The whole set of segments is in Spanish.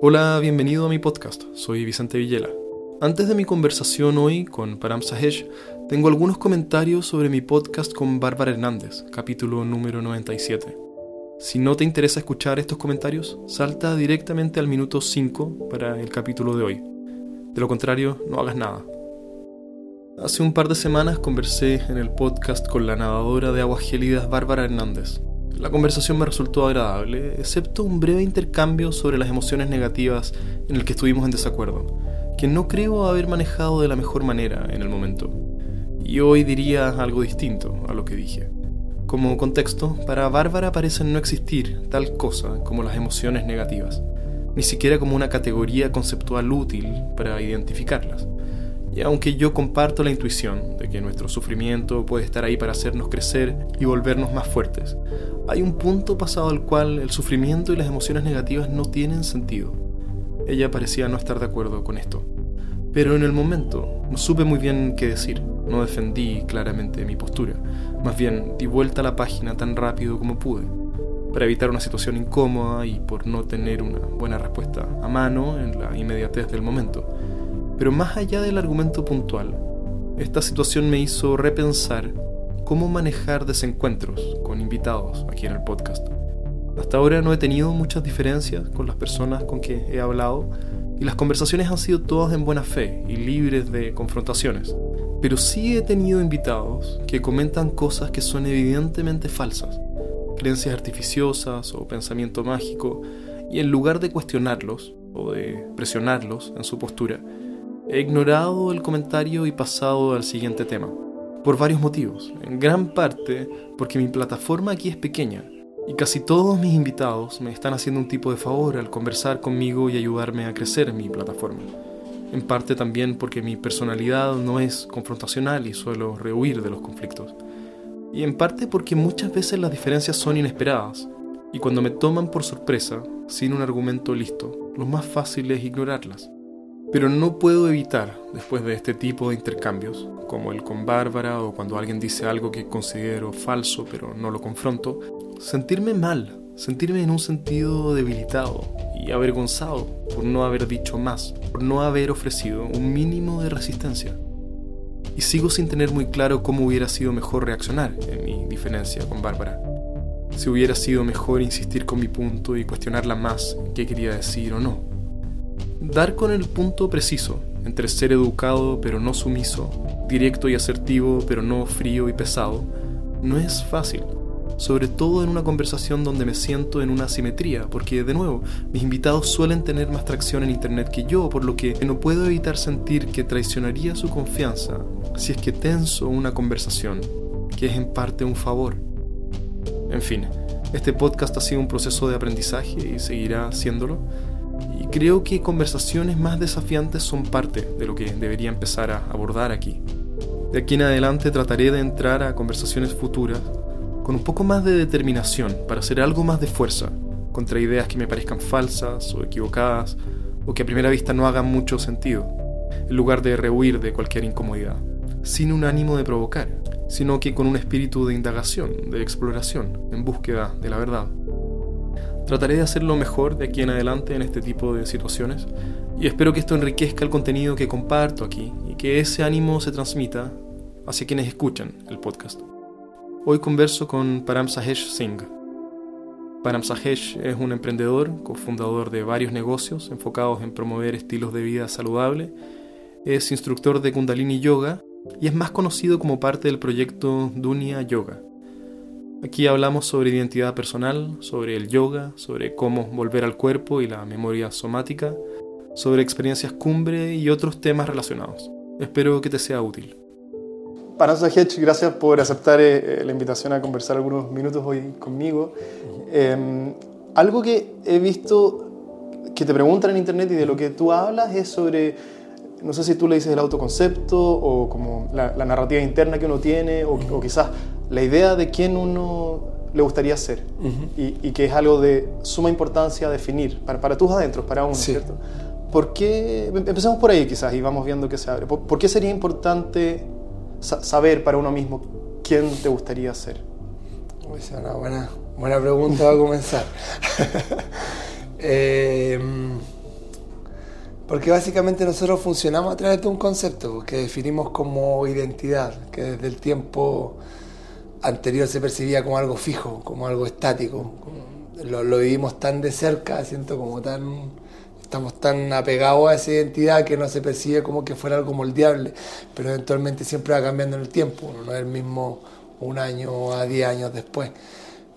Hola, bienvenido a mi podcast. Soy Vicente Villela. Antes de mi conversación hoy con Param Sahesh, tengo algunos comentarios sobre mi podcast con Bárbara Hernández, capítulo número 97. Si no te interesa escuchar estos comentarios, salta directamente al minuto 5 para el capítulo de hoy. De lo contrario, no hagas nada. Hace un par de semanas conversé en el podcast con la nadadora de aguas gélidas Bárbara Hernández. La conversación me resultó agradable, excepto un breve intercambio sobre las emociones negativas en el que estuvimos en desacuerdo que no creo haber manejado de la mejor manera en el momento. Y hoy diría algo distinto a lo que dije. Como contexto, para Bárbara parecen no existir tal cosa como las emociones negativas, ni siquiera como una categoría conceptual útil para identificarlas. Y aunque yo comparto la intuición de que nuestro sufrimiento puede estar ahí para hacernos crecer y volvernos más fuertes, hay un punto pasado al cual el sufrimiento y las emociones negativas no tienen sentido ella parecía no estar de acuerdo con esto. Pero en el momento no supe muy bien qué decir, no defendí claramente mi postura, más bien di vuelta a la página tan rápido como pude, para evitar una situación incómoda y por no tener una buena respuesta a mano en la inmediatez del momento. Pero más allá del argumento puntual, esta situación me hizo repensar cómo manejar desencuentros con invitados aquí en el podcast. Hasta ahora no he tenido muchas diferencias con las personas con que he hablado y las conversaciones han sido todas en buena fe y libres de confrontaciones. Pero sí he tenido invitados que comentan cosas que son evidentemente falsas, creencias artificiosas o pensamiento mágico, y en lugar de cuestionarlos o de presionarlos en su postura, he ignorado el comentario y pasado al siguiente tema. Por varios motivos, en gran parte porque mi plataforma aquí es pequeña y casi todos mis invitados me están haciendo un tipo de favor al conversar conmigo y ayudarme a crecer en mi plataforma. En parte también porque mi personalidad no es confrontacional y suelo rehuir de los conflictos. Y en parte porque muchas veces las diferencias son inesperadas y cuando me toman por sorpresa, sin un argumento listo, lo más fácil es ignorarlas. Pero no puedo evitar, después de este tipo de intercambios, como el con Bárbara o cuando alguien dice algo que considero falso pero no lo confronto, sentirme mal, sentirme en un sentido debilitado y avergonzado por no haber dicho más, por no haber ofrecido un mínimo de resistencia. Y sigo sin tener muy claro cómo hubiera sido mejor reaccionar en mi diferencia con Bárbara. Si hubiera sido mejor insistir con mi punto y cuestionarla más qué quería decir o no. Dar con el punto preciso entre ser educado pero no sumiso, directo y asertivo pero no frío y pesado, no es fácil, sobre todo en una conversación donde me siento en una asimetría, porque de nuevo, mis invitados suelen tener más tracción en Internet que yo, por lo que no puedo evitar sentir que traicionaría su confianza si es que tenso una conversación, que es en parte un favor. En fin, este podcast ha sido un proceso de aprendizaje y seguirá haciéndolo creo que conversaciones más desafiantes son parte de lo que debería empezar a abordar aquí. De aquí en adelante trataré de entrar a conversaciones futuras con un poco más de determinación para hacer algo más de fuerza contra ideas que me parezcan falsas o equivocadas o que a primera vista no hagan mucho sentido, en lugar de rehuir de cualquier incomodidad, sin un ánimo de provocar, sino que con un espíritu de indagación, de exploración, en búsqueda de la verdad. Trataré de hacerlo mejor de aquí en adelante en este tipo de situaciones y espero que esto enriquezca el contenido que comparto aquí y que ese ánimo se transmita hacia quienes escuchan el podcast. Hoy converso con Param Sahesh Singh. Param Sahesh es un emprendedor, cofundador de varios negocios enfocados en promover estilos de vida saludable, es instructor de Kundalini Yoga y es más conocido como parte del proyecto Dunya Yoga, Aquí hablamos sobre identidad personal, sobre el yoga, sobre cómo volver al cuerpo y la memoria somática, sobre experiencias cumbre y otros temas relacionados. Espero que te sea útil. Paranza Hedge, gracias por aceptar eh, la invitación a conversar algunos minutos hoy conmigo. Em, algo que he visto que te preguntan en internet y de lo que tú hablas es sobre, no sé si tú le dices el autoconcepto o como la, narrativa interna que uno tiene o, o quizás la idea de quién uno le gustaría ser y, que es algo de suma importancia definir para, para tus adentros, para uno, ¿cierto? ¿Por qué, empecemos por ahí quizás y vamos viendo qué se abre. ¿Por, qué sería importante saber para uno mismo quién te gustaría ser? Esa es una buena, buena pregunta a comenzar. Em, Porque básicamente nosotros funcionamos a través de un concepto que definimos como identidad, que desde el tiempo anterior se percibía como algo fijo, como algo estático. Lo, lo vivimos tan de cerca, siento como tan estamos tan apegados a esa identidad que no se percibe como que fuera algo moldeable, pero eventualmente siempre va cambiando en el tiempo, no es el mismo un año a diez años después.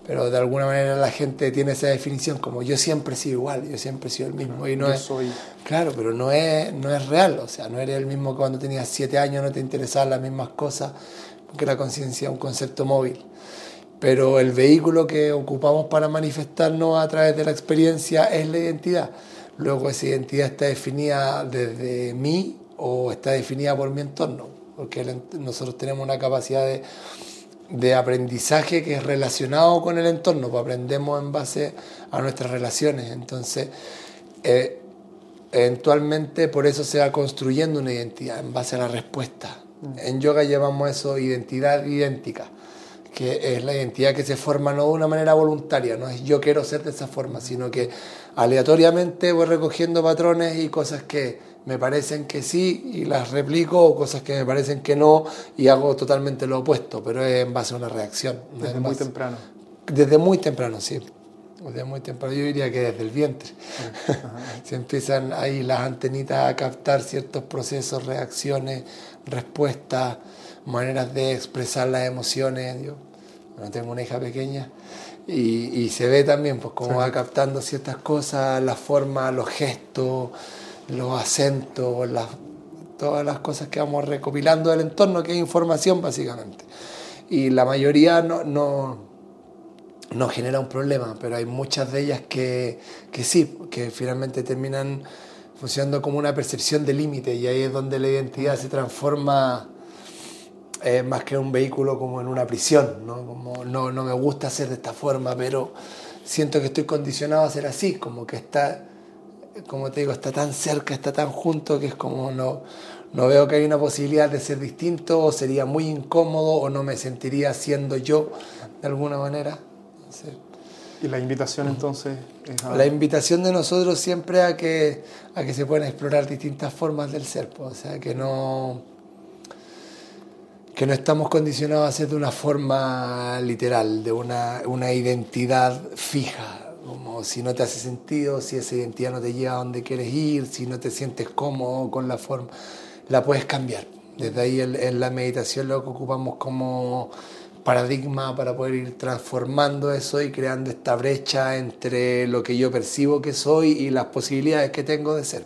Pero de alguna manera la gente tiene esa definición como yo siempre he sido igual, yo siempre he sido el mismo. Y no Yo es, soy. Claro, pero no es, no es real, o sea, no eres el mismo que cuando tenías siete años, no te interesaban las mismas cosas, porque la conciencia es un concepto móvil. Pero el vehículo que ocupamos para manifestarnos a través de la experiencia es la identidad. Luego esa identidad está definida desde mí o está definida por mi entorno, porque nosotros tenemos una capacidad de, de aprendizaje que es relacionado con el entorno, pues aprendemos en base a nuestras relaciones. Entonces, eh, eventualmente por eso se va construyendo una identidad en base a la respuesta. En yoga llamamos eso identidad idéntica, que es la identidad que se forma no de una manera voluntaria, no es yo quiero ser de esa forma, sino que aleatoriamente voy recogiendo patrones y cosas que me parecen que sí y las replico o cosas que me parecen que no y hago totalmente lo opuesto, pero es en base a una reacción. Desde muy base- temprano. desde muy temprano, sí. Desde muy temprano, yo diría que desde el vientre. Se empiezan ahí las antenitas a captar ciertos procesos, reacciones, respuestas, maneras de expresar las emociones. Yo bueno, tengo una hija pequeña y, y se ve también pues cómo va captando ciertas cosas, las formas, los gestos, los acentos, las, todas las cosas que vamos recopilando del entorno, que es información básicamente. Y la mayoría no, no, no genera un problema, pero hay muchas de ellas que, que sí, que finalmente terminan funcionando como una percepción de límite y ahí es donde la identidad se transforma eh, más que un vehículo como en una prisión, ¿no? Como no, no me gusta ser de esta forma, pero siento que estoy condicionado a ser así, como que está, como te digo, está tan cerca, está tan junto que es como no, no veo que hay una posibilidad de ser distinto o sería muy incómodo o no me sentiría siendo yo de alguna manera. Entonces, Y la invitación entonces es a... la invitación de nosotros siempre a que, a que se puedan explorar distintas formas del ser, pues, o sea, que no, que no estamos condicionados a ser de una forma literal, de una, una identidad fija, como si no te hace sentido, si esa identidad no te lleva a donde quieres ir, si no te sientes cómodo con la forma, la puedes cambiar. Desde ahí en, en la meditación lo que ocupamos como paradigma para poder ir transformando eso y creando esta brecha entre lo que yo percibo que soy y las posibilidades que tengo de ser.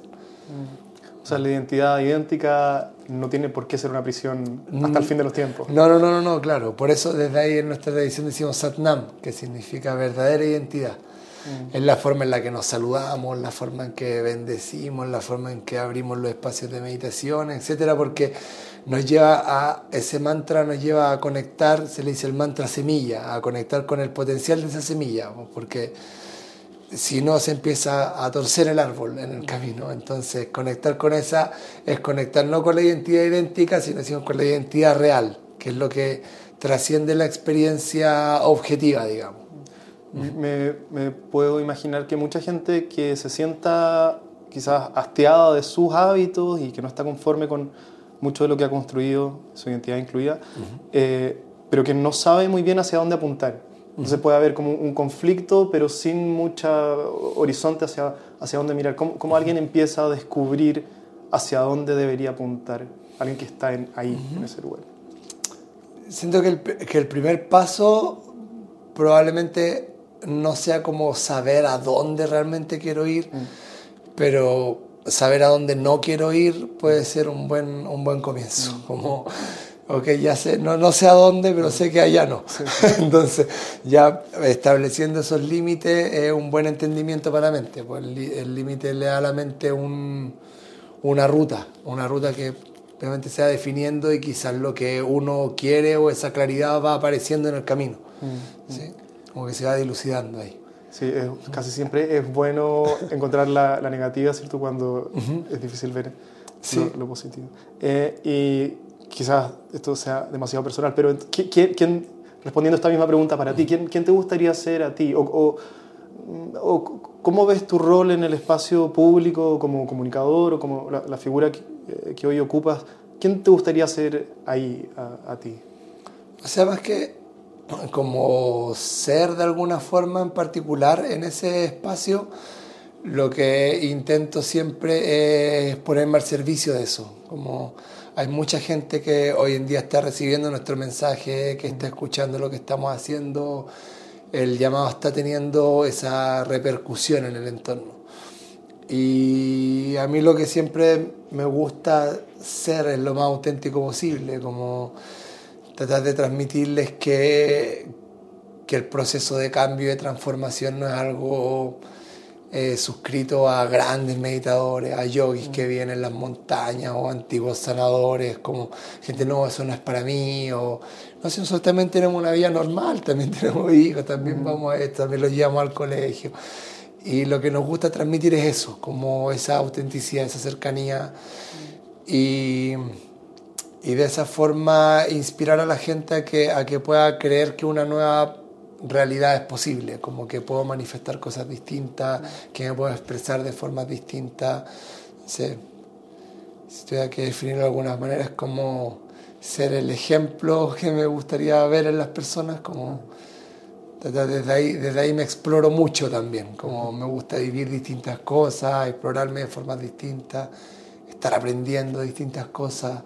O sea, la identidad idéntica no tiene por qué ser una prisión hasta el fin de los tiempos. No, no, no, no, no, claro. Por eso desde ahí en nuestra tradición decimos Satnam, que significa verdadera identidad. Es la forma en la que nos saludamos, la forma en que bendecimos, la forma en que abrimos los espacios de meditación, etcétera, porque nos lleva a ese mantra, nos lleva a conectar, se le dice el mantra semilla, a conectar con el potencial de esa semilla, porque si no se empieza a torcer el árbol en el camino. Entonces, conectar con esa es conectar no con la identidad idéntica, sino, con la identidad real, que es lo que trasciende la experiencia objetiva, digamos. Me, me puedo imaginar que mucha gente que se sienta quizás hastiada de sus hábitos y que no está conforme con mucho de lo que ha construido, su identidad incluida, eh, pero que no sabe muy bien hacia dónde apuntar. Entonces puede haber como un conflicto, pero sin mucho horizonte hacia, hacia dónde mirar. ¿Cómo, cómo alguien empieza a descubrir hacia dónde debería apuntar? Alguien que está en, ahí, en ese lugar. Siento que el, que el primer paso probablemente no sea como saber a dónde realmente quiero ir, pero saber a dónde no quiero ir puede ser un buen, un buen comienzo. Como, ok, ya sé, no, no sé a dónde, pero sé que allá no. Entonces, ya estableciendo esos límites es un buen entendimiento para la mente. Pues el límite le da a la mente un, una ruta, una ruta que obviamente se va definiendo y quizás lo que uno quiere o esa claridad va apareciendo en el camino. ¿sí? Como que se va dilucidando ahí. Sí, es, casi siempre es bueno encontrar la, la negativa, ¿cierto? Cuando es difícil ver Sí. lo, lo positivo. Eh, y quizás esto sea demasiado personal, pero ¿qui- ¿quién, quién- respondiendo a esta misma pregunta para ti, ¿quién, quién te gustaría ser a ti? O, o o cómo ves tu rol en el espacio público como comunicador o como la, figura eh, que, hoy ocupas? ¿Quién te gustaría ser ahí a, a ti? O sea, más que como ser de alguna forma en particular en ese espacio, lo que intento siempre es ponerme al servicio de eso. Como hay mucha gente que hoy en día está recibiendo nuestro mensaje, que está escuchando lo que estamos haciendo, el llamado está teniendo esa repercusión en el entorno. Y a mí lo que siempre me gusta ser es lo más auténtico posible, como tratar de transmitirles que, que el proceso de cambio y de transformación no es algo eh, suscrito a grandes meditadores, a yogis que vienen en las montañas o antiguos sanadores, como gente, no, eso no es para mí, o no sé, nosotros también tenemos una vida normal, también tenemos hijos, también vamos a esto, también los llevamos al colegio. Y lo que nos gusta transmitir es eso, como esa autenticidad, esa cercanía. Y y de esa forma inspirar a la gente a que, a que pueda creer que una nueva realidad es posible, como que puedo manifestar cosas distintas, que me puedo expresar de formas distintas. si tuviera que definirlo de alguna manera, es como ser el ejemplo que me gustaría ver en las personas, como desde ahí, desde ahí me exploro mucho también, como me gusta vivir distintas cosas, explorarme de formas distintas, estar aprendiendo distintas cosas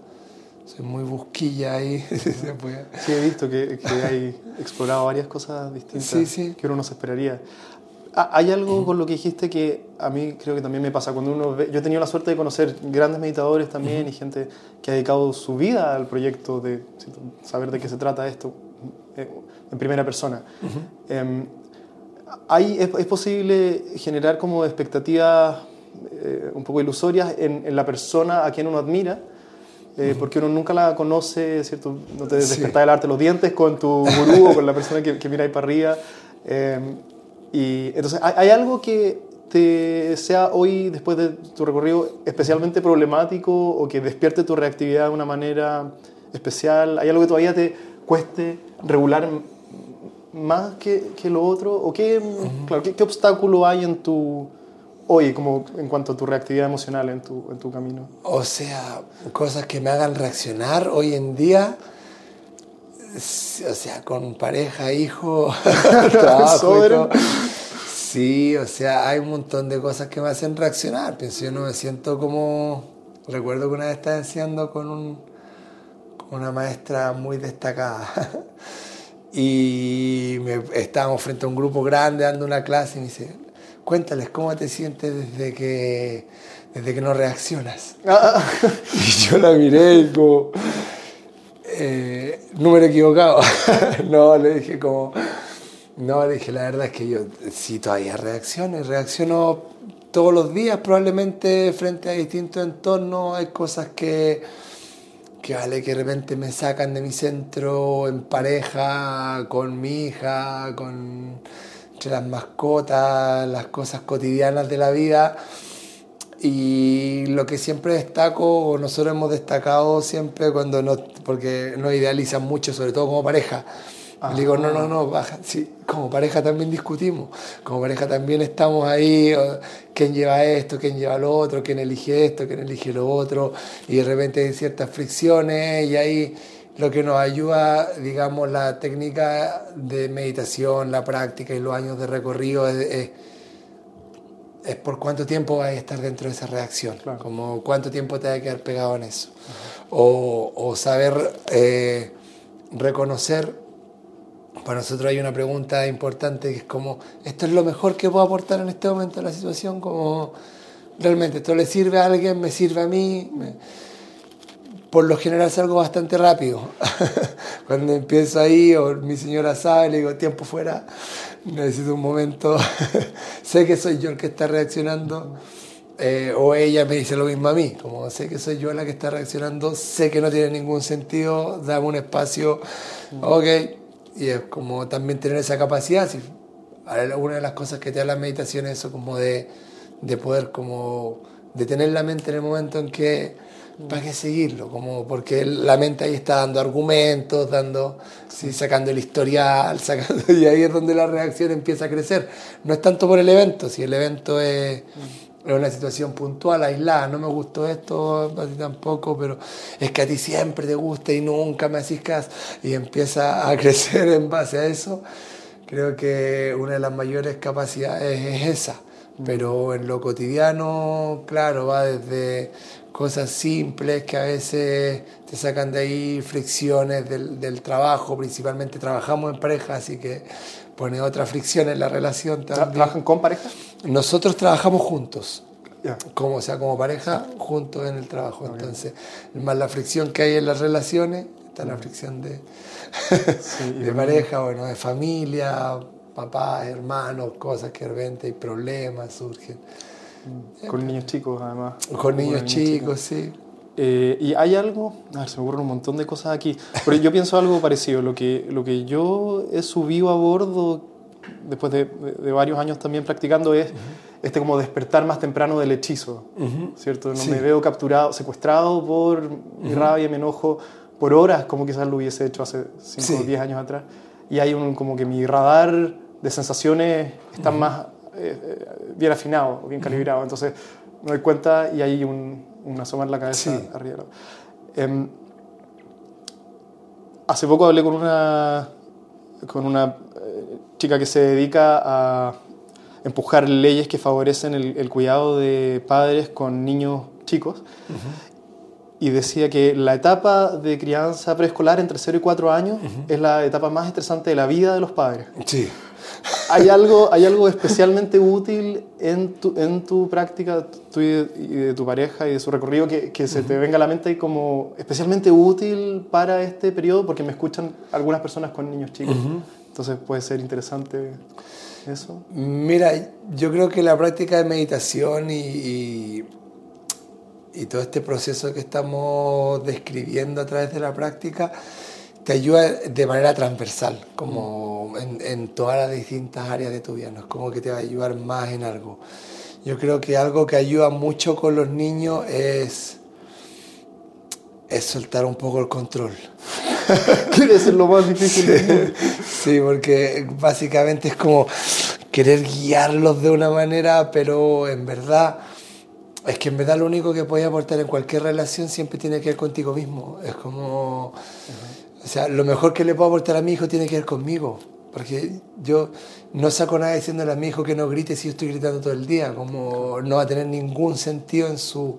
soy muy busquilla ahí. sí, he visto que, que, hay explorado varias cosas distintas que uno no se esperaría. Ah, hay algo con lo que dijiste que a mí creo que también me pasa. Cuando uno ve, yo he tenido la suerte de conocer grandes meditadores también y gente que ha dedicado su vida al proyecto de saber de qué se trata esto eh, en primera persona. Em, hay, es, posible generar como expectativas eh, un poco ilusorias en, en, la persona a quien uno admira eh, porque uno nunca la conoce, ¿cierto? No te despertas el arte los dientes con tu gurú o con la persona que, que mira ahí para arriba. Em, y entonces, ¿hay, algo que te sea hoy, después de tu recorrido, especialmente problemático o que despierte tu reactividad de una manera especial? ¿Hay algo que todavía te cueste regular más que, que lo otro? ¿O qué, claro, qué, qué obstáculo hay en tu hoy, como en cuanto a tu reactividad emocional en tu, en tu camino? O sea, cosas que me hagan reaccionar hoy en día, o sea, con pareja, hijo, trabajo. Sí, o sea, hay un montón de cosas que me hacen reaccionar. Pienso, yo no me siento como. Recuerdo que una vez estaba enseñando con, un, una maestra muy destacada. y me, estábamos frente a un grupo grande dando una clase y me dice, cuéntales cómo te sientes desde que, desde que no reaccionas. Ah. y yo la miré y como, eh, número equivocado. no, le dije como, no, le dije, la verdad es que yo sí todavía reacciono y reacciono todos los días probablemente frente a distintos entornos, hay cosas que, que vale que de repente me sacan de mi centro en pareja, con mi hija, con entre las mascotas, las cosas cotidianas de la vida. Y lo que siempre destaco, o nosotros hemos destacado siempre cuando nos, porque nos idealizan mucho, sobre todo como pareja. Le digo, no, no, no, baja. Sí, como pareja también discutimos, como pareja también estamos ahí, quién lleva esto, quién lleva lo otro, quién elige esto, quién elige lo otro, y de repente hay ciertas fricciones y ahí lo que nos ayuda, digamos, la técnica de meditación, la práctica y los años de recorrido es, es, por cuánto tiempo vas a estar dentro de esa reacción, como cuánto tiempo te va a quedar pegado en eso. o, o, saber eh, reconocer, para nosotros hay una pregunta importante que es como, ¿esto es lo mejor que puedo aportar en este momento a la situación? Como, realmente, ¿esto le sirve a alguien? ¿Me sirve a mí? Por lo general salgo bastante rápido. Cuando empiezo ahí, o mi señora sabe, le digo, tiempo fuera, necesito un momento, sé que soy yo el que está reaccionando, eh, o ella me dice lo mismo a mí, como sé que soy yo la que está reaccionando, sé que no tiene ningún sentido, dame un espacio, ok, y es como también tener esa capacidad, si, una de las cosas que te da la meditación es eso, como de, de poder como detener la mente en el momento en que ¿para qué seguirlo? Como porque la mente ahí está dando argumentos, dando, sí, sacando el historial, sacando, y ahí es donde la reacción empieza a crecer. No es tanto por el evento, si el evento es, es una situación puntual, aislada, no me gustó esto, a ti tampoco, pero es que a ti siempre te gusta y nunca me haces y empieza a crecer en base a eso. Creo que una de las mayores capacidades es esa, pero en lo cotidiano, claro, va desde cosas simples que a veces te sacan de ahí fricciones del, del trabajo, principalmente trabajamos en pareja, así que pone otra fricción en la relación también. ¿Trabajan con pareja? Nosotros trabajamos juntos, como, o sea, como pareja, juntos en el trabajo. Entonces, más la fricción que hay en las relaciones, está la fricción de de pareja, bueno, de familia, papás, hermanos, cosas que de repente hay problemas, surgen. Con niños chicos, además. Con niños chicos, sí. Eh, y hay algo, a ver, se me ocurren un montón de cosas aquí, pero yo pienso algo parecido. Lo que, lo que yo he subido a bordo después de, de- varios años también practicando es este como despertar más temprano del hechizo, ¿cierto? No Sí. me veo capturado, secuestrado por mi rabia, mi enojo, por horas, como quizás lo hubiese hecho hace 5 Sí. o 10 años atrás. Y hay un, como que mi radar de sensaciones está más eh, bien afinado, bien calibrado. Entonces me doy cuenta y hay un, un asomar la cabeza Sí. arriba. Em, hace poco hablé con una, con una eh, chica que se dedica a empujar leyes que favorecen el, el cuidado de padres con niños chicos. Y decía que la etapa de crianza preescolar entre 0 y 4 años es la etapa más estresante de la vida de los padres. Sí. ¿Hay algo, ¿Hay algo especialmente útil en tu, en tu práctica tú y de, y de tu pareja y de su recorrido que, que se te venga a la mente como especialmente útil para este periodo? Porque me escuchan algunas personas con niños chicos. Entonces puede ser interesante eso. Mira, yo creo que la práctica de meditación y, y, y todo este proceso que estamos describiendo a través de la práctica te ayuda de manera transversal, como en, en todas las distintas áreas de tu vida, no es como que te va a ayudar más en algo. Yo creo que algo que ayuda mucho con los niños es, es soltar un poco el control. Quiere ser lo más difícil del mundo. Sí, porque básicamente es como querer guiarlos de una manera, pero en verdad, es que en verdad lo único que puedes aportar en cualquier relación siempre tiene que ver contigo mismo. Es como, o sea, lo mejor que le puedo aportar a mi hijo tiene que ver conmigo. Porque yo no saco nada diciéndole a mi hijo que no grite si yo estoy gritando todo el día, como no va a tener ningún sentido en su,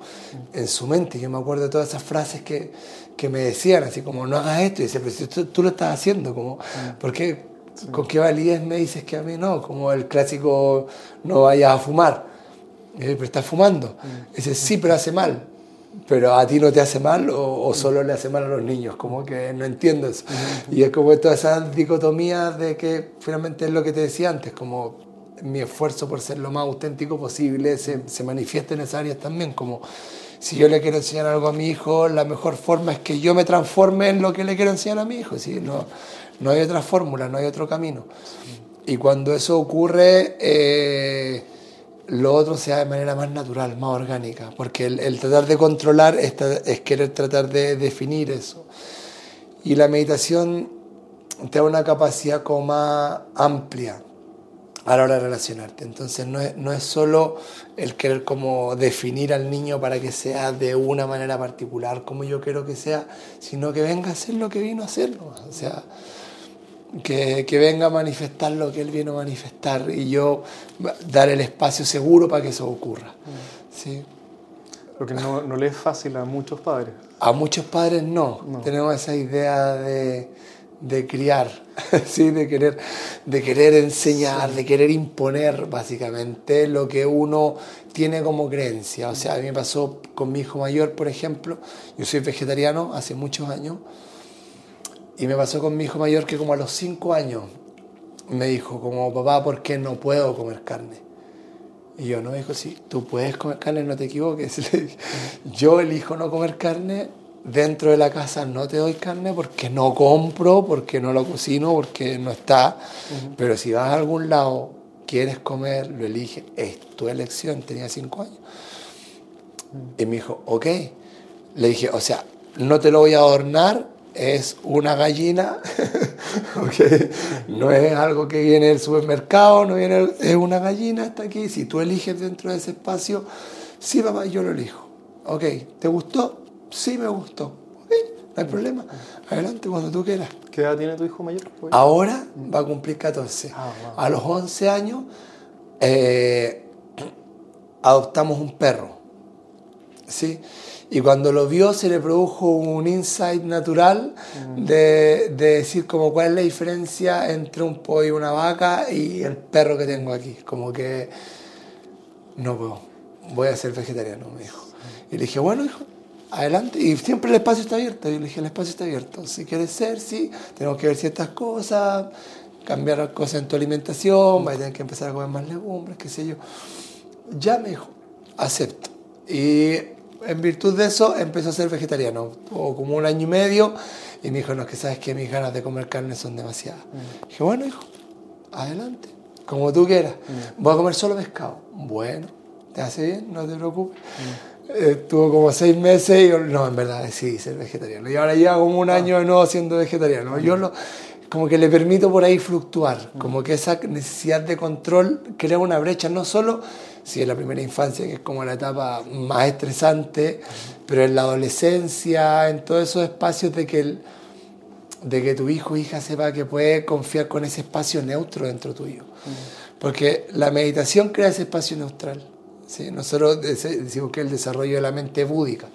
en su mente. Yo me acuerdo de todas esas frases que, que me decían, así como no hagas esto, y decía, pero si tú, tú lo estás haciendo, como, ¿por qué? ¿Con qué validez me dices que a mí no? Como el clásico, no vayas a fumar. Pero estás fumando. Dice, sí, pero hace mal. Pero a ti no te hace mal o, o solo le hace mal a los niños, como que no entiendo eso. Y es como todas esas dicotomías de que finalmente es lo que te decía antes, como mi esfuerzo por ser lo más auténtico posible se, se manifiesta en esas áreas también, como si yo le quiero enseñar algo a mi hijo, la mejor forma es que yo me transforme en lo que le quiero enseñar a mi hijo, ¿sí? no, no hay otra fórmula, no hay otro camino. Y cuando eso ocurre, eh, lo otro se da de manera más natural, más orgánica, porque el, el tratar de controlar es, es querer tratar de definir eso. Y la meditación te da una capacidad como más amplia a la hora de relacionarte. Entonces no es, no es solo el querer como definir al niño para que sea de una manera particular como yo quiero que sea, sino que venga a hacer lo que vino a hacer. ¿no? O sea, que, que venga a manifestar lo que él vino a manifestar y yo dar el espacio seguro para que eso ocurra. ¿sí? Lo que no, no le es fácil a muchos padres. A muchos padres no. No. Tenemos esa idea de, de criar, ¿sí? de, querer, de querer enseñar, de querer imponer básicamente lo que uno tiene como creencia. O sea, a mí me pasó con mi hijo mayor, por ejemplo. Yo soy vegetariano hace muchos años. Y me pasó con mi hijo mayor que como a los cinco años me dijo como, papá, ¿por qué no puedo comer carne? Y yo, no, me dijo, sí, tú puedes comer carne, no te equivoques. Yo elijo no comer carne, dentro de la casa no te doy carne porque no compro, porque no lo cocino, porque no está. Pero si vas a algún lado, quieres comer, lo eliges, es tu elección, tenía cinco años. Y me dijo, ok. Le dije, o sea, no te lo voy a adornar, es una gallina, okay. no es algo que viene del supermercado, no viene, es una gallina, está aquí, si tú eliges dentro de ese espacio, sí papá, yo lo elijo. Ok, ¿te gustó? Sí me gustó. no hay problema. Adelante cuando tú quieras. ¿Qué edad tiene tu hijo mayor? Ahora va a cumplir 14. Ah, a los 11 años eh, adoptamos un perro. ¿Sí? Y cuando lo vio se le produjo un insight natural mm. de, de, decir como cuál es la diferencia entre un pollo y una vaca y el perro que tengo aquí. Como que no puedo, voy a ser vegetariano, me dijo. Y le dije, bueno, hijo, adelante. Y siempre el espacio está abierto. Y le dije, el espacio está abierto. Si quieres ser, sí, tenemos que ver ciertas cosas, cambiar cosas en tu alimentación, vas a tener que empezar a comer más legumbres, qué sé yo. Ya me dijo, acepto. Y en virtud de eso empezó a ser vegetariano. Tuvo como un año y medio y me dijo, no, es que sabes que mis ganas de comer carne son demasiadas. Mm. Dije, bueno, hijo, adelante, como tú quieras. Mm. Voy a comer solo pescado. Bueno, ¿te hace bien? No te preocupes. Mm. Estuvo como seis meses y yo, no, en verdad decidí ser vegetariano. Y ahora lleva como un ah. año de nuevo siendo vegetariano. Yo lo, como que le permito por ahí fluctuar, como que esa necesidad de control crea una brecha, no solo si en la primera infancia, que es como la etapa más estresante, pero en la adolescencia, en todos esos espacios de que, de que tu hijo o hija sepa que puede confiar con ese espacio neutro dentro tuyo. Porque la meditación crea ese espacio neutral. ¿sí? Nosotros decimos que es el desarrollo de la mente búdica,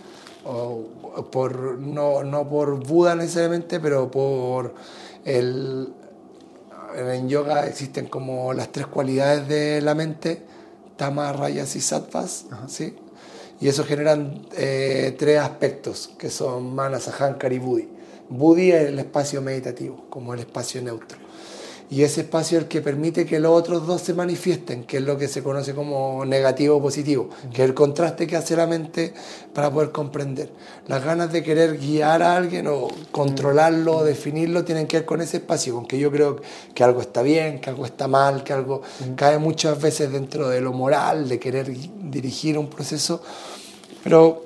o por, no, no por Buda necesariamente, pero por el, en yoga existen como las tres cualidades de la mente Tama, Rayas y Sattvas, ¿sí? Y eso generan eh, tres aspectos, que son Manas, Ahankar y Buddhi. Buddhi es el espacio meditativo, como el espacio neutro y ese espacio es el que permite que los otros dos se manifiesten, que es lo que se conoce como negativo o positivo, que es el contraste que hace la mente para poder comprender. Las ganas de querer guiar a alguien o controlarlo o definirlo tienen que ver con ese espacio, con que yo creo que algo está bien, que algo está mal, que algo cae muchas veces dentro de lo moral, de querer dirigir un proceso, pero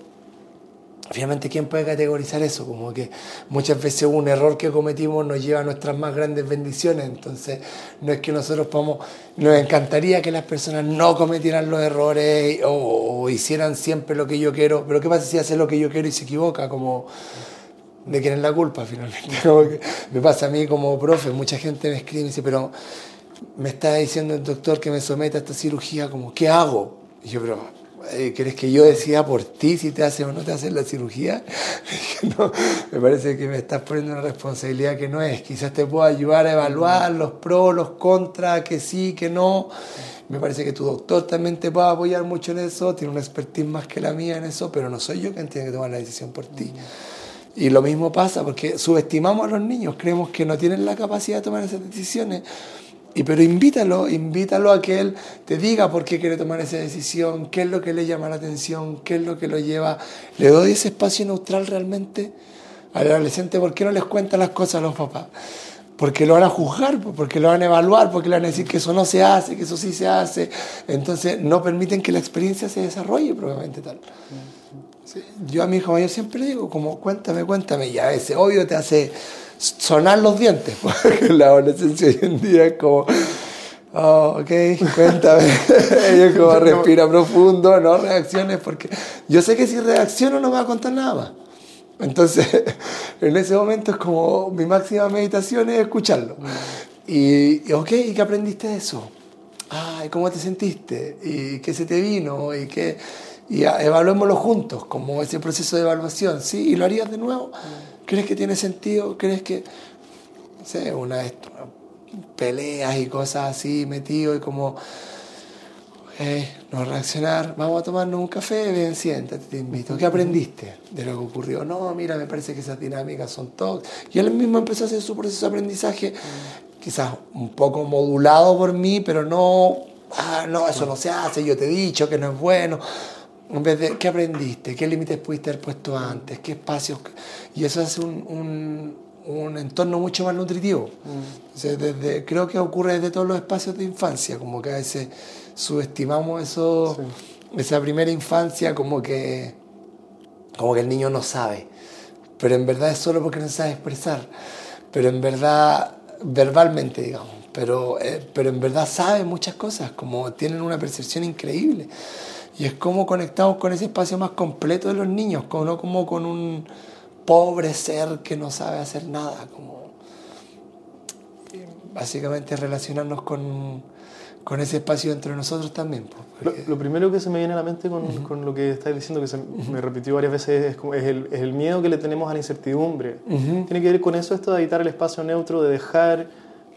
Obviamente, ¿quién puede categorizar eso? Como que muchas veces un error que cometimos nos lleva a nuestras más grandes bendiciones. Entonces, no es que nosotros podamos. Nos encantaría que las personas no cometieran los errores o, hicieran siempre lo que yo quiero. Pero, ¿qué pasa si hace lo que yo quiero y se equivoca? Como. ¿De quién es la culpa finalmente? me pasa a mí como profe, mucha gente me escribe y me dice, pero me está diciendo el doctor que me someta a esta cirugía, como, ¿qué hago? Y yo, pero ¿Querés que yo decida por ti si te hacen o no te hacen la cirugía? me parece que me estás poniendo una responsabilidad que no es. Quizás te puedo ayudar a evaluar los pros, los contras, que sí, que no. Me parece que tu doctor también te puede apoyar mucho en eso, tiene una expertise más que la mía en eso, pero no soy yo quien tiene que tomar la decisión por ti. Y lo mismo pasa porque subestimamos a los niños, creemos que no tienen la capacidad de tomar esas decisiones y pero invítalo, invítalo a que él te diga por qué quiere tomar esa decisión, qué es lo que le llama la atención, qué es lo que lo lleva. ¿Le doy ese espacio neutral realmente al adolescente? ¿Por qué no les cuenta las cosas a los papás? Porque lo van a juzgar, porque lo van a evaluar, porque le van a decir que eso no se hace, que eso sí se hace. Entonces no permiten que la experiencia se desarrolle probablemente tal. Yo a mi hijo mayor siempre digo, como cuéntame, cuéntame, y a veces obvio te hace sonar los dientes, porque la adolescencia hoy en día es como, oh, ok, cuéntame, ella como respira profundo, no reacciones, porque yo sé que si reacciono no me va a contar nada más. Entonces, en ese momento es como mi máxima meditación es escucharlo. Y, ok, ¿y qué aprendiste de eso? Ay, ¿cómo te sentiste? ¿Y qué se te vino? ¿Y qué...? Y evaluémoslo juntos, como ese proceso de evaluación, ¿sí? ¿Y lo harías de nuevo? ¿Crees que tiene sentido? ¿Crees que, no sé, una peleas y cosas así metido y como, no reaccionar, vamos a tomarnos un café, ven, siéntate, te invito. ¿Qué aprendiste de lo que ocurrió? No, mira, me parece que esas dinámicas son todas. Y él mismo empezó a hacer su proceso de aprendizaje, quizás un poco modulado por mí, pero no, ah, no, eso no se hace, yo te he dicho que no es bueno en vez de, ¿qué aprendiste? ¿Qué límites pudiste haber puesto antes? ¿Qué espacios? Y eso hace un, un, entorno mucho más nutritivo. Mm. desde, creo que ocurre desde todos los espacios de infancia, como que a veces subestimamos eso, esa primera infancia, como que, como que el niño no sabe, pero en verdad es solo porque no sabe expresar, pero en verdad, verbalmente, digamos, pero, eh, pero en verdad sabe muchas cosas, como tienen una percepción increíble. Y es como conectamos con ese espacio más completo de los niños, como, no como con un pobre ser que no sabe hacer nada, como básicamente relacionarnos con, con ese espacio dentro de nosotros también. Pues, lo, primero que se me viene a la mente con, con lo que estáis diciendo, que se me repitió varias veces, es, es, el, es, el, miedo que le tenemos a la incertidumbre. Tiene que ver con eso, esto de editar el espacio neutro, de dejar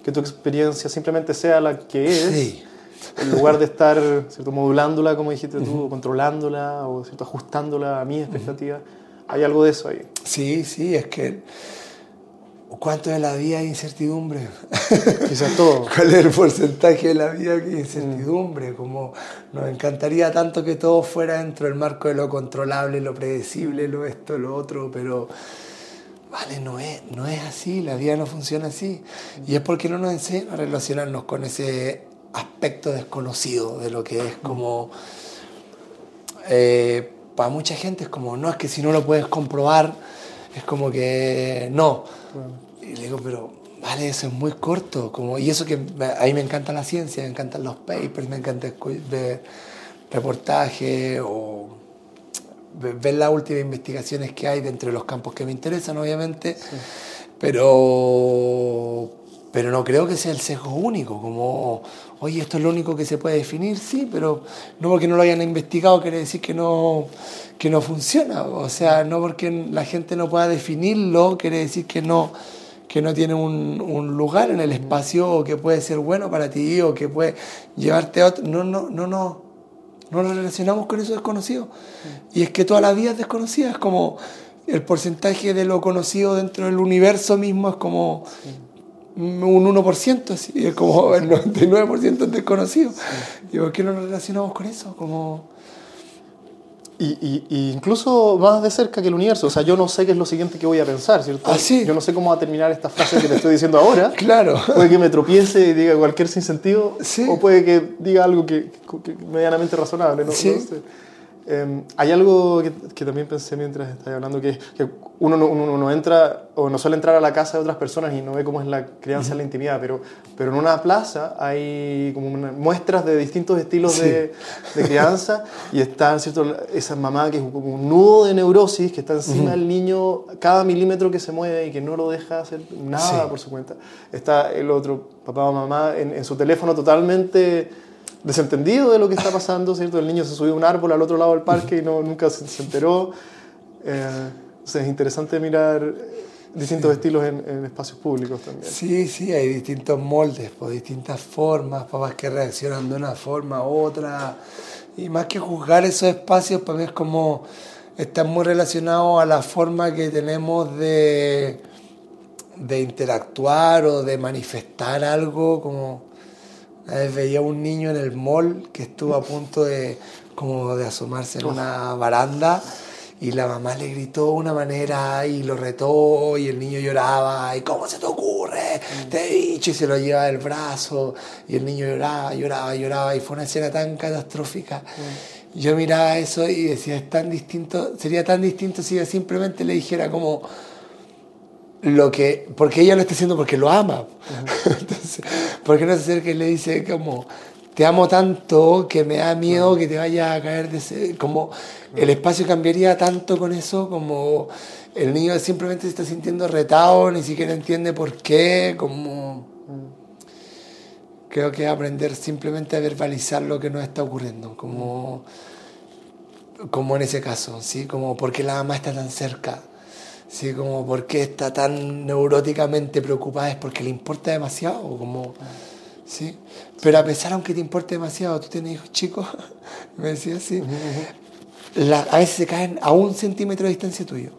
que tu experiencia simplemente sea la que es. En lugar de estar ¿cierto? modulándola, como dijiste tú, o controlándola, o ¿cierto? ajustándola a mi expectativa. Hay algo de eso ahí. Sí, sí, es que ¿Cuánto de la vida hay incertidumbre? Quizás todo. ¿Cuál es el porcentaje de la vida que hay incertidumbre? Como nos encantaría tanto que todo fuera dentro del marco de lo controlable, lo predecible, lo esto, lo otro, pero vale, no es, no es así, la vida no funciona así. Y es porque no nos enseñan a relacionarnos con ese aspecto desconocido de lo que es como... Eh, para mucha gente es como, no, es que si no lo puedes comprobar, es como que no. Y le digo, pero vale, eso es muy corto. Como, y eso que a mí me encanta la ciencia, me encantan los papers, me encanta ver reportajes o ver las últimas investigaciones que hay dentro de los campos que me interesan, obviamente. Pero, pero no creo que sea el sesgo único, como, oye, esto es lo único que se puede definir, sí, pero no porque no lo hayan investigado quiere decir que no, que no funciona. O sea, no porque la gente no pueda definirlo quiere decir que no, que no tiene un, un, lugar en el espacio o que puede ser bueno para ti o que puede llevarte a otro. No, no, no, no. No nos relacionamos con eso desconocido. Y es que toda la vida es desconocida. Es como el porcentaje de lo conocido dentro del universo mismo es como un 1%, así, es como el 99% es desconocido. ¿Y por qué no nos relacionamos con eso? Como y, y, incluso más de cerca que el universo. O sea, yo no sé qué es lo siguiente que voy a pensar, ¿cierto? Ah, sí. Yo no sé cómo va a terminar esta frase que te estoy diciendo ahora. claro. Puede que me tropiece y diga cualquier sinsentido. Sí. O puede que diga algo que, que medianamente razonable. No, sí. no sé. Eh, hay algo que, que, también pensé mientras estaba hablando, que, que uno, no, uno, no, entra o no suele entrar a la casa de otras personas y no ve cómo es la crianza en la intimidad, pero, pero en una plaza hay como una, muestras de distintos estilos sí. de, de, crianza y está ¿cierto? esa mamá que es como un nudo de neurosis que está encima del niño cada milímetro que se mueve y que no lo deja hacer nada sí. por su cuenta. Está el otro papá o mamá en, en su teléfono totalmente desentendido de lo que está pasando, ¿cierto? El niño se subió a un árbol al otro lado del parque y no, nunca se, se enteró. Eh, o sea, es interesante mirar distintos sí. estilos en, en, espacios públicos también. Sí, sí, hay distintos moldes, por distintas formas, papás que reaccionan de una forma u otra. Y más que juzgar esos espacios, para mí es como están muy relacionados a la forma que tenemos de, de interactuar o de manifestar algo, como veía un niño en el mall que estuvo a punto de, como de asomarse en una baranda y la mamá le gritó de una manera y lo retó y el niño lloraba y ¿cómo se te ocurre? Te he dicho y se lo lleva del brazo y el niño lloraba, lloraba, lloraba y fue una escena tan catastrófica. Yo miraba eso y decía, es tan distinto, sería tan distinto si yo simplemente le dijera como lo que, porque ella lo está haciendo porque lo ama. Uh -huh. Entonces, ¿por qué no se acerca y le dice como, te amo tanto que me da miedo uh -huh. que te vaya a caer de ese, como uh -huh. el espacio cambiaría tanto con eso, como el niño simplemente se está sintiendo retado, ni siquiera entiende por qué, como creo que aprender simplemente a verbalizar lo que nos está ocurriendo, como, como en ese caso, ¿sí? como porque la mamá está tan cerca Sí, como por qué está tan neuróticamente preocupada es porque le importa demasiado, como, sí. Pero a pesar aunque te importe demasiado, tú tienes hijos chicos, me decía así, la, a veces se caen a un centímetro de distancia tuyo,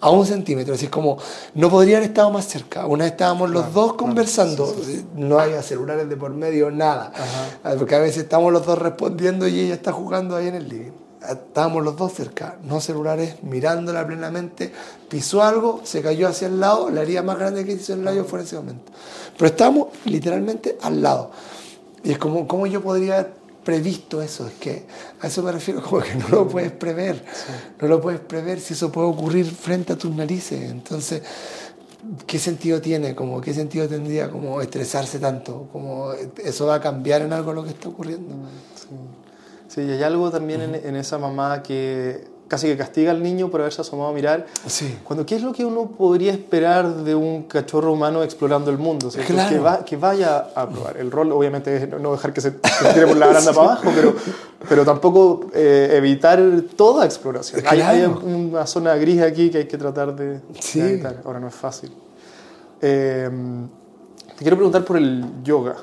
a un centímetro, así es como, no podrían haber estado más cerca. Una vez estábamos los claro, dos conversando, claro, sí, sí. no hay celulares de por medio, nada, Ajá. porque a veces estamos los dos respondiendo y ella está jugando ahí en el living estábamos los dos cerca, no celulares, mirándola plenamente, pisó algo, se cayó hacia el lado, la herida más grande que hizo el labio fue en ese momento. Pero estábamos literalmente al lado. Y es como, ¿cómo yo podría previsto eso, es que a eso me refiero, como que no lo puedes prever, no lo puedes prever si eso puede ocurrir frente a tus narices. Entonces, ¿qué sentido tiene? Como, ¿Qué sentido tendría como estresarse tanto? Como, ¿Eso va a cambiar en algo lo que está ocurriendo? Sí, sí y hay algo también en, en esa mamá que casi que castiga al niño por haberse asomado a mirar. Sí. Cuando, ¿Qué es lo que uno podría esperar de un cachorro humano explorando el mundo? Claro. que, va- que vaya a probar. El rol, obviamente, es no- dejar que se, se tire por la baranda para abajo, pero, pero tampoco eh, evitar toda exploración. Hay, hay Claro. una zona gris aquí que hay que tratar de, de Sí. evitar. Ahora no es fácil. Eh, te quiero preguntar por el yoga.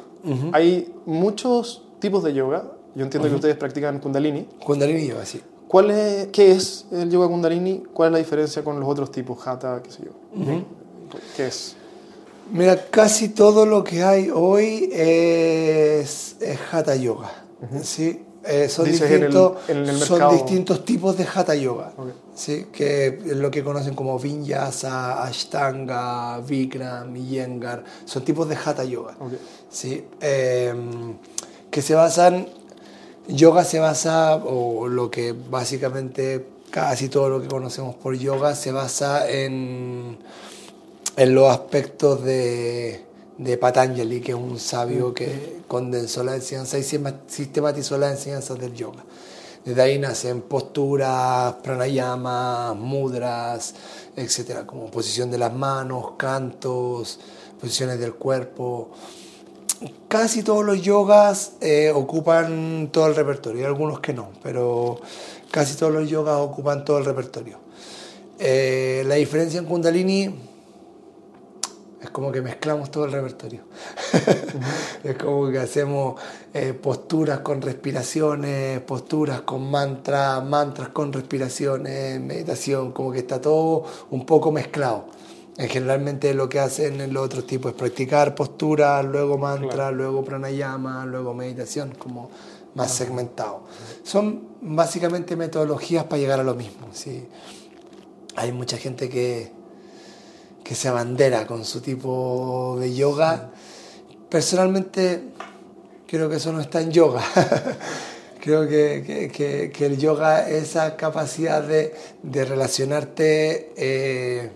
Hay muchos tipos de yoga. Yo entiendo que ustedes practican Kundalini. Kundalini Yoga, sí. ¿Cuál es, ¿Qué es el yoga Kundalini? ¿Cuál es la diferencia con los otros tipos? Hatha, qué sé yo. ¿Qué es? Mira, casi todo lo que hay hoy es, es Hatha Yoga. ¿sí? Eh, son, Dices en el- distintos, en el son mercado. distintos tipos de Hatha Yoga. Ok. ¿sí? Que es lo que conocen como Vinyasa, Ashtanga, Vikram, Iyengar. Son tipos de Hatha Yoga. Ok. ¿sí? Eh, que se basan, yoga se basa, o lo que básicamente casi todo lo que conocemos por yoga se basa en, en los aspectos de, de Patanjali, que es un sabio que condensó la enseñanza y sistematizó las enseñanzas del yoga. Desde ahí nacen posturas, pranayamas, mudras, etcétera, como posición de las manos, cantos, posiciones del cuerpo casi todos los yogas eh, ocupan todo el repertorio, hay algunos que no, pero casi todos los yogas ocupan todo el repertorio. Eh, la diferencia en Kundalini es como que mezclamos todo el repertorio. es como que hacemos eh, posturas con respiraciones, posturas con mantras, mantras con respiraciones, meditación, como que está todo un poco mezclado. Eh, Generalmente lo que hacen en los otros tipos es practicar posturas, luego mantra, luego pranayama, luego meditación, como más segmentado. Son básicamente metodologías para llegar a lo mismo. ¿sí? Hay mucha gente que, que se abandera con su tipo de yoga. Personalmente creo que eso no está en yoga. creo que, que- que- que el yoga es esa capacidad de, de relacionarte, eh,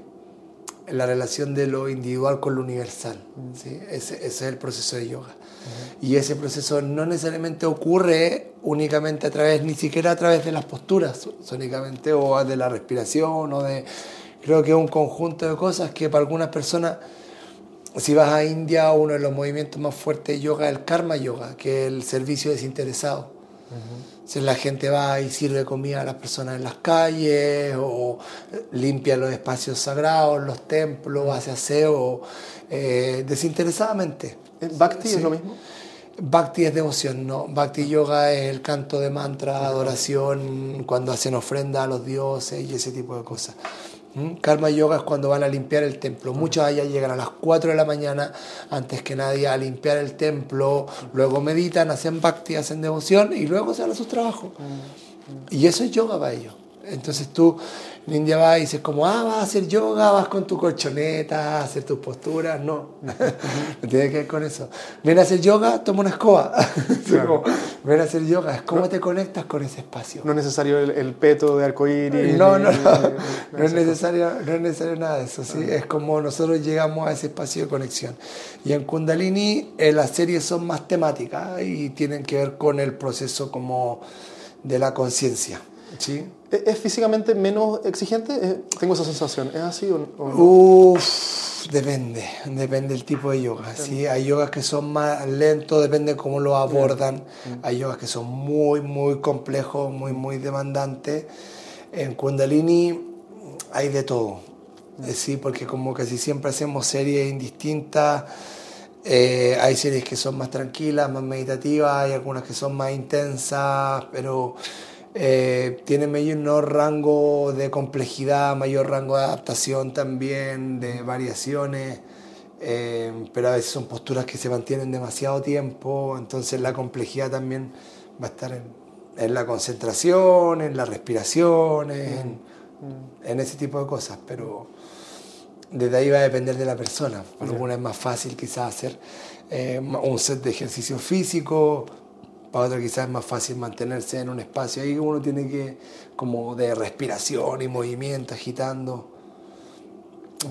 la relación de lo individual con lo universal. ¿sí? Ese, ese es el proceso de yoga. Y ese proceso no necesariamente ocurre únicamente a través, ni siquiera a través de las posturas, únicamente, o de la respiración, o de... Creo que es un conjunto de cosas que para algunas personas, si vas a India, uno de los movimientos más fuertes de yoga es el karma yoga, que es el servicio desinteresado. Entonces la gente va y sirve comida a las personas en las calles, o limpia los espacios sagrados, los templos, hace aseo, eh, desinteresadamente. ¿Eh, ¿Bhakti Sí. es lo mismo? Bhakti es devoción, no. Bhakti yoga es el canto de mantra, adoración, cuando hacen ofrenda a los dioses y ese tipo de cosas. Karma yoga es cuando van a limpiar el templo. Muchos allá llegan a las 4 de la mañana, antes que nadie, a limpiar el templo, luego meditan, hacen bhakti, hacen devoción y luego se van a sus trabajos. Y eso es yoga para ellos. Entonces tú en India vas y dices como, ah, vas a hacer yoga, vas con tu colchoneta, a hacer tus posturas. No, no tiene que ver con eso. Ven a hacer yoga, toma una escoba. Así como, Ven a hacer yoga, es cómo te conectas con ese espacio. No es necesario el, el peto de arcoíris. No, no, no, no es necesario, no es necesario nada de eso, ¿sí? es como nosotros llegamos a ese espacio de conexión. Y en Kundalini eh, las series son más temáticas y tienen que ver con el proceso como de la conciencia, ¿sí? ¿Es es físicamente menos exigente? Tengo esa sensación. ¿Es así o, o no? Uf, depende, depende del tipo de yoga. ¿sí? Hay yogas que son más lentos, depende cómo lo abordan. Hay yogas que son muy, muy complejos, muy, muy demandantes. En Kundalini hay de todo. Sí, porque como casi siempre hacemos series indistintas. Eh, hay series que son más tranquilas, más meditativas, hay algunas que son más intensas, pero eh, tienen mayor rango de complejidad, mayor rango de adaptación también, de variaciones, eh, pero a veces son posturas que se mantienen demasiado tiempo, entonces la complejidad también va a estar en, en la concentración, en la respiración, en, en ese tipo de cosas, pero desde ahí va a depender de la persona. Para alguna es más fácil quizás hacer eh, un set de ejercicio físico, para otro quizás es más fácil mantenerse en un espacio. Ahí uno tiene que, como de respiración y movimiento, agitando.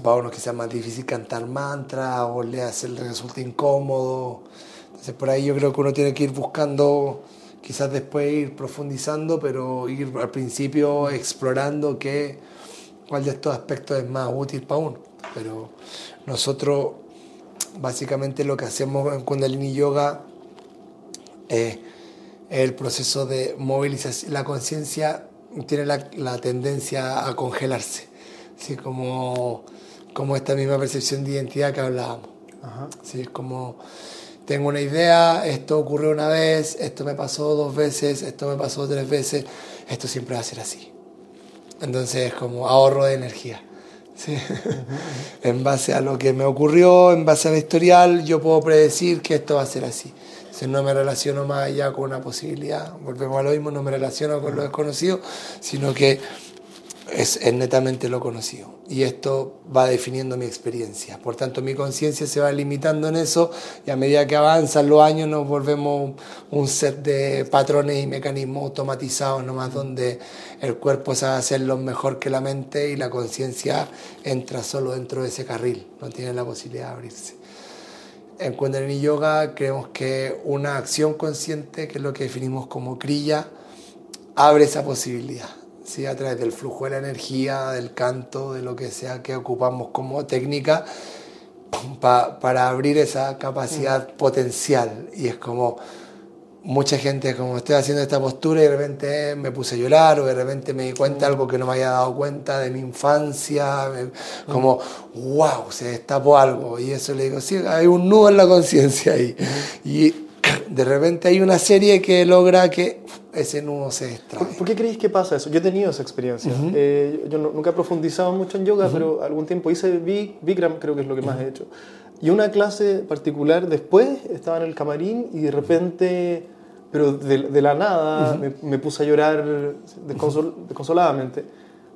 Para uno quizás es más difícil cantar mantra o le, hace, le resulta incómodo. Entonces por ahí yo creo que uno tiene que ir buscando, quizás después ir profundizando, pero ir al principio explorando qué, cuál de estos aspectos es más útil para uno. Pero nosotros básicamente lo que hacemos en Kundalini Yoga es el proceso de movilización. La conciencia tiene la, la, tendencia a congelarse, así como, como esta misma percepción de identidad que hablábamos. Ajá. es como tengo una idea, esto ocurrió una vez, esto me pasó dos veces, esto me pasó tres veces, esto siempre va a ser así. Entonces es como ahorro de energía. ¿sí? en base a lo que me ocurrió, en base al historial, yo puedo predecir que esto va a ser así. Entonces no me relaciono más allá con una posibilidad, volvemos a lo mismo, no me relaciono con lo desconocido, sino que es, es, netamente lo conocido. Y esto va definiendo mi experiencia. Por tanto, mi conciencia se va limitando en eso y a medida que avanzan los años nos volvemos un set de patrones y mecanismos automatizados, nomás donde el cuerpo sabe hacerlo mejor que la mente y la conciencia entra solo dentro de ese carril, no tiene la posibilidad de abrirse. En Kundalini Yoga creemos que una acción consciente, que es lo que definimos como kriya, abre esa posibilidad ¿sí? a través del flujo de la energía, del canto, de lo que sea que ocupamos como técnica, pa, para abrir esa capacidad mm. potencial. Y es como mucha gente, como estoy haciendo esta postura y de repente me puse a llorar o de repente me di cuenta de algo que no me había dado cuenta de mi infancia, como, wow, se destapó algo. Y eso le digo, sí, hay un nudo en la conciencia ahí. Y de repente hay una serie que logra que ese nudo se extrae. ¿Por, qué creéis que pasa eso? Yo he tenido esa experiencia. Eh, yo nunca he profundizado mucho en yoga, pero algún tiempo hice Bikram, creo que es lo que más he hecho. Y una clase particular después estaba en el camarín y de repente, pero de, la nada, me, puse a llorar desconsoladamente.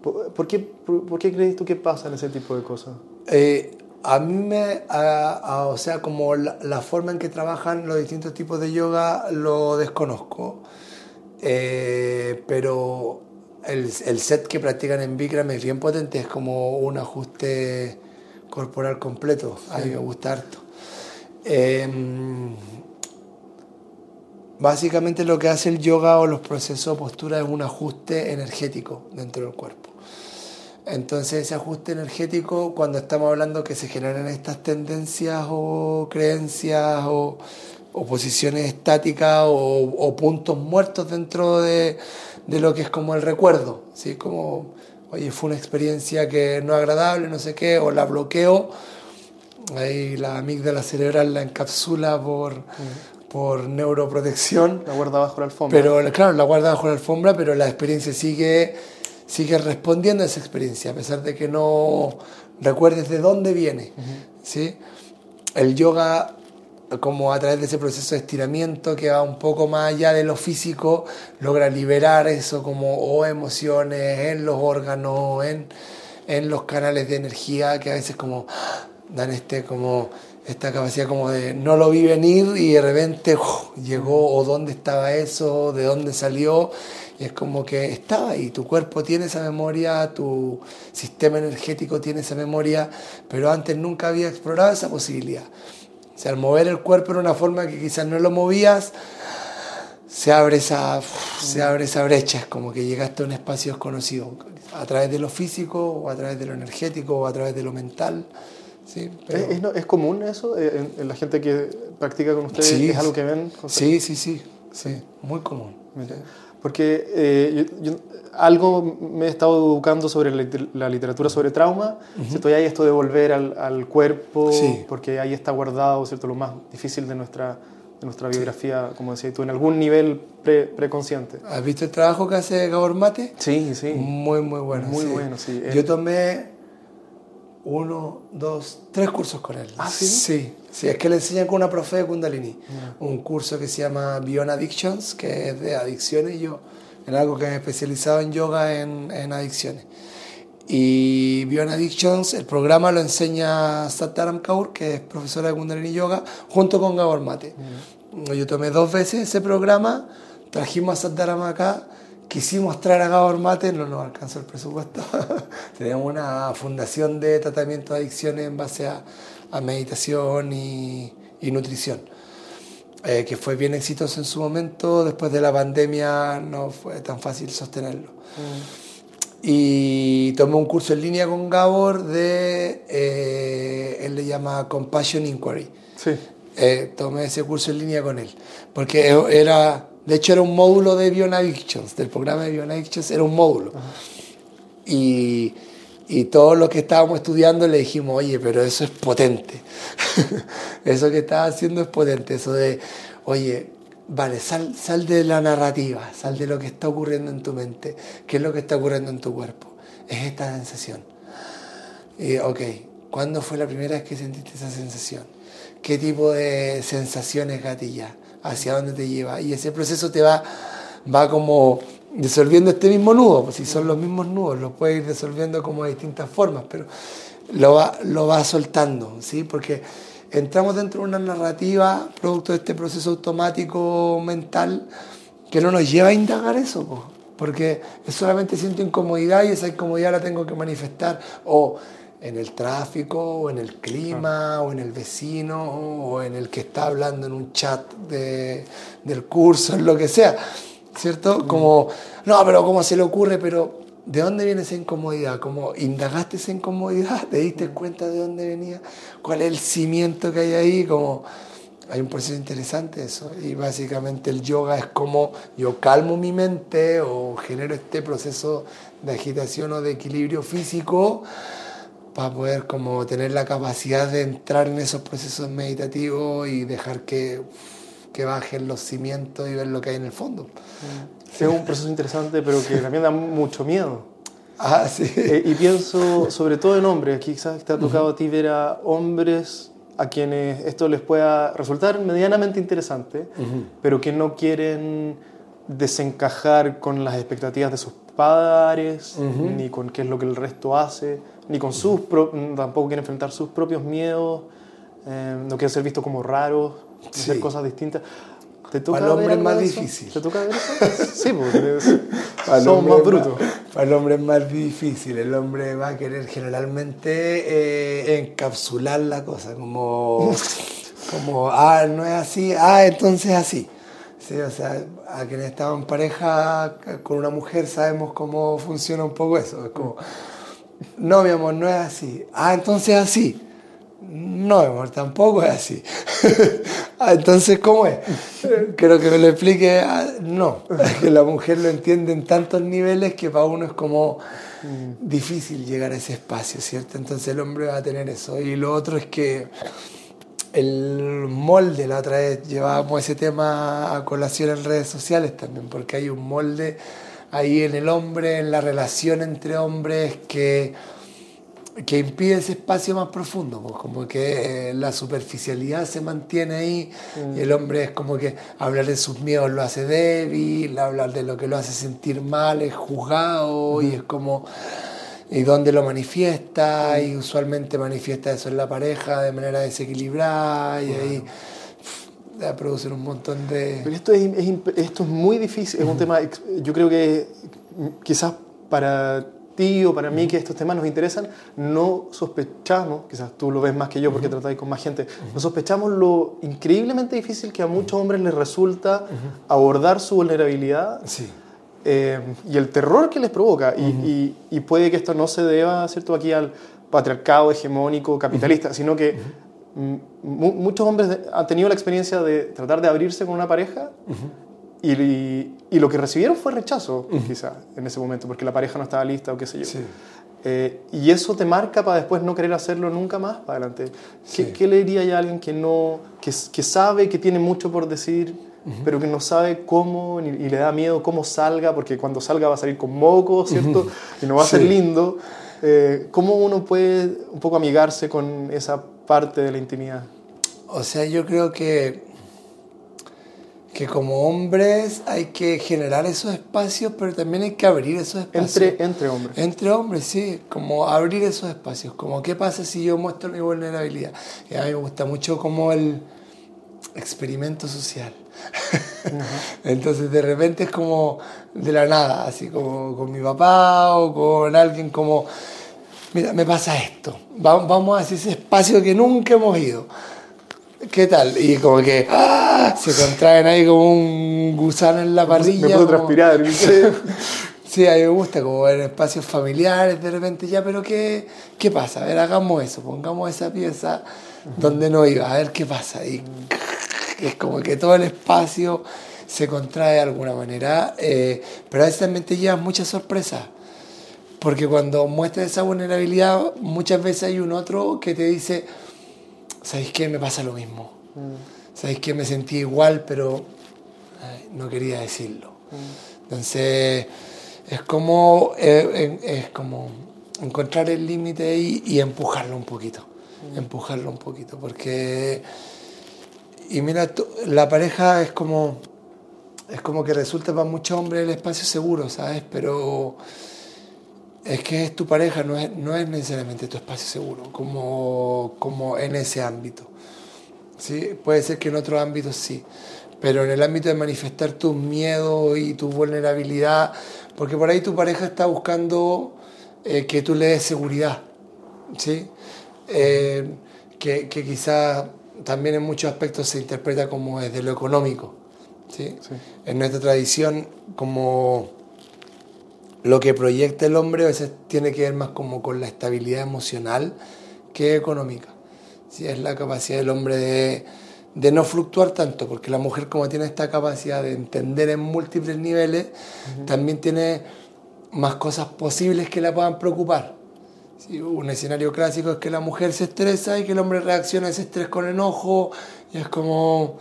¿Por, qué, por, qué crees tú que pasa en ese tipo de cosas? Eh, a mí me, o sea, como la, forma en que trabajan los distintos tipos de yoga lo desconozco, eh, pero el, el, set que practican en Bikram es bien potente, es como un ajuste corporal completo, a mí me gusta harto. Em, básicamente lo que hace el yoga o los procesos de postura es un ajuste energético dentro del cuerpo. Entonces ese ajuste energético, cuando estamos hablando que se generan estas tendencias o creencias o, posiciones estáticas o, puntos muertos dentro de, lo que es como el recuerdo, ¿sí? como, oye, fue una experiencia que no agradable, no sé qué, o la bloqueo, ahí la amígdala cerebral la encapsula por, por neuroprotección. La guarda bajo la alfombra. Pero claro, la guarda bajo la alfombra, pero la experiencia sigue sigues respondiendo a esa experiencia, a pesar de que no recuerdes de dónde viene. ¿sí? El yoga, como a través de ese proceso de estiramiento que va un poco más allá de lo físico, logra liberar eso como o emociones en los órganos, en, en los canales de energía que a veces como dan este como esta capacidad como de no lo vi venir y de repente llegó o dónde estaba eso, de dónde salió y es como que está ahí, tu cuerpo tiene esa memoria, tu sistema energético tiene esa memoria, pero antes nunca había explorado esa posibilidad. O sea, al mover el cuerpo en una forma que quizás no lo movías, se abre esa, se abre esa brecha, es como que llegaste a un espacio desconocido, a través de lo físico, o a través de lo energético, o a través de lo mental. ¿Sí? ¿Es, es, común eso eh, en, la gente que practica con ustedes? ¿Es algo que ven? Sí, sí, sí, sí, muy común. Porque eh, yo, algo me he estado educando sobre la literatura sobre trauma, ¿cierto? Y hay esto de volver al, al cuerpo, porque ahí está guardado, ¿cierto? Lo más difícil de nuestra, de nuestra biografía, como decías tú, en algún nivel pre, preconsciente. ¿Has visto el trabajo que hace Gabor Mate? Sí, sí. Muy, muy bueno. Muy bueno, sí. Yo tomé uno, dos, tres cursos con él. ¿Ah, sí? Sí, sí es que le enseñan con una profe de Kundalini. Un curso que se llama Beyond Addictions, que es de adicciones. Yo, en algo que me he especializado en yoga en, en adicciones. Y Beyond Addictions, el programa lo enseña Sataram Kaur, que es profesora de Kundalini Yoga, junto con Gabor Mate. Yo tomé dos veces ese programa, trajimos a Sandarama acá, quisimos traer a Gabor Mate, no nos alcanzó el presupuesto. Tenemos una fundación de tratamiento de adicciones en base a, a meditación y, y nutrición. Eh, que fue bien exitoso en su momento, después de la pandemia no fue tan fácil sostenerlo. Mm. Y tomé un curso en línea con Gabor de, eh, él le llama Compassion Inquiry. Sí. Eh, tomé ese curso en línea con él, porque era, de hecho era un módulo de Beyond Addictions, del programa de Beyond Addictions, era un módulo. Y y todos los que estábamos estudiando le dijimos, oye, pero eso es potente. eso que estás haciendo es potente. Eso de, oye, vale, sal, sal de la narrativa, sal de lo que está ocurriendo en tu mente. ¿Qué es lo que está ocurriendo en tu cuerpo? Es esta sensación. Y, ok, ¿cuándo fue la primera vez que sentiste esa sensación? ¿Qué tipo de sensaciones gatilla? ¿Hacia dónde te lleva? Y ese proceso te va, va como disolviendo este mismo nudo, pues si son los mismos nudos, lo puede ir disolviendo como de distintas formas, pero lo va, lo va soltando, ¿sí? Porque entramos dentro de una narrativa, producto de este proceso automático mental, que no nos lleva a indagar eso, pues, porque solamente siento incomodidad y esa incomodidad la tengo que manifestar, o en el tráfico, o en el clima, o en el vecino, o en el que está hablando en un chat de, del curso, en lo que sea. ¿cierto? Como, no, pero ¿cómo se le ocurre? Pero, ¿de dónde viene esa incomodidad? ¿Cómo indagaste esa incomodidad? ¿Te diste cuenta de dónde venía? ¿Cuál es el cimiento que hay ahí? Como, hay un proceso interesante eso. Y básicamente el yoga es como yo calmo mi mente o genero este proceso de agitación o de equilibrio físico para poder como tener la capacidad de entrar en esos procesos meditativos y dejar que que bajen los cimientos y ver lo que hay en el fondo. Es un proceso interesante, pero que también da mucho miedo. Ah, sí. Eh, y pienso sobre todo en hombres, quizás te ha tocado a ti ver a hombres a quienes esto les pueda resultar medianamente interesante, pero que no quieren desencajar con las expectativas de sus padres, ni con qué es lo que el resto hace, ni con sus tampoco quieren enfrentar sus propios miedos, eh, no quieren ser vistos como raros, hacer cosas distintas. ¿Te toca para el hombre es más difícil. ¿Te toca ver eso? sí, porque somos más brutos. Para el hombre es más difícil. El hombre va a querer generalmente eh, encapsular la cosa, como, como, ah, no es así, ah, entonces así. Sí, o sea, a quienes estamos en pareja con una mujer sabemos cómo funciona un poco eso. Es como, no, mi amor, no es así. Ah, entonces así. No, amor, tampoco es así. Ah, entonces, ¿cómo es? Creo que me lo explique. Ah, no, que la mujer lo entiende en tantos niveles que para uno es como difícil llegar a ese espacio, ¿cierto? Entonces el hombre va a tener eso. Y lo otro es que el molde, la otra vez llevábamos ese tema a colación en redes sociales también, porque hay un molde ahí en el hombre, en la relación entre hombres que que impide ese espacio más profundo, pues como que eh, la superficialidad se mantiene ahí y el hombre es como que hablar de sus miedos lo hace débil, hablar de lo que lo hace sentir mal es juzgado y es como y dónde lo manifiesta y usualmente manifiesta eso en la pareja de manera desequilibrada y ahí a producir un montón de... Pero esto es, esto es muy difícil, es un tema, yo creo que quizás para o para mí que estos temas nos interesan, no sospechamos, quizás tú lo ves más que yo porque tratáis con más gente, no sospechamos lo increíblemente difícil que a muchos hombres les resulta abordar su vulnerabilidad sí. Eh, y el terror que les provoca. y, y, puede que esto no se deba, ¿cierto?, aquí al patriarcado hegemónico capitalista, sino que muchos hombres han tenido la experiencia de tratar de abrirse con una pareja y, y, lo que recibieron fue rechazo, quizá, en ese momento, porque la pareja no estaba lista o qué sé yo. Eh, y eso te marca para después no querer hacerlo nunca más para adelante. ¿Qué, ¿qué le diría a alguien que, no, que, que, sabe que tiene mucho por decir, pero que no sabe cómo y, le da miedo cómo salga, porque cuando salga va a salir con moco, ¿cierto? Y no va a ser lindo. Eh, ¿Cómo uno puede un poco amigarse con esa parte de la intimidad? O sea, yo creo que que como hombres hay que generar esos espacios, pero también hay que abrir esos espacios. Entre, entre hombres. Entre hombres, sí, como abrir esos espacios, como qué pasa si yo muestro mi vulnerabilidad. Y a mí me gusta mucho como el, experimento social. Entonces de repente es como de la nada, así como con mi papá o con alguien como, mira, me pasa esto, vamos a ese espacio que nunca hemos ido. ¿Qué tal? Y como que ¡ah! se contraen ahí como un gusano en la parrilla. Me puedo transpirar. Sí, a mí me gusta como en espacios familiares de repente ya, pero ¿qué, qué pasa? A ver, hagamos eso, pongamos esa pieza donde no iba, a ver qué pasa. Y es como que todo el espacio se contrae de alguna manera, eh, pero a veces también te llevas muchas sorpresas. Porque cuando muestras esa vulnerabilidad, muchas veces hay un otro que te dice, ¿sabéis qué? Me pasa lo mismo. Mm. ¿Sabéis qué? Me sentí igual, pero no quería decirlo. Mm. Entonces, es como, eh, es como encontrar el límite y, y, empujarlo un poquito. Mm. Empujarlo un poquito, porque... Y mira, la pareja es como, es como que resulta para muchos hombres el espacio seguro, ¿sabes? Pero es que es tu pareja, no es, no es necesariamente tu espacio seguro, como, como en ese ámbito. ¿sí? Puede ser que en otros ámbitos sí, pero en el ámbito de manifestar tus miedos y tu vulnerabilidad, porque por ahí tu pareja está buscando eh, que tú le des seguridad, ¿sí? Eh, que, que quizás también en muchos aspectos se interpreta como desde lo económico. ¿sí? En nuestra tradición, como lo que proyecta el hombre a veces tiene que ver más como con la estabilidad emocional que económica. ¿sí? Es la capacidad del hombre de, de, no fluctuar tanto, porque la mujer como tiene esta capacidad de entender en múltiples niveles, también tiene más cosas posibles que la puedan preocupar. ¿Sí? Un escenario clásico es que la mujer se estresa y que el hombre reacciona a ese estrés con enojo, y es como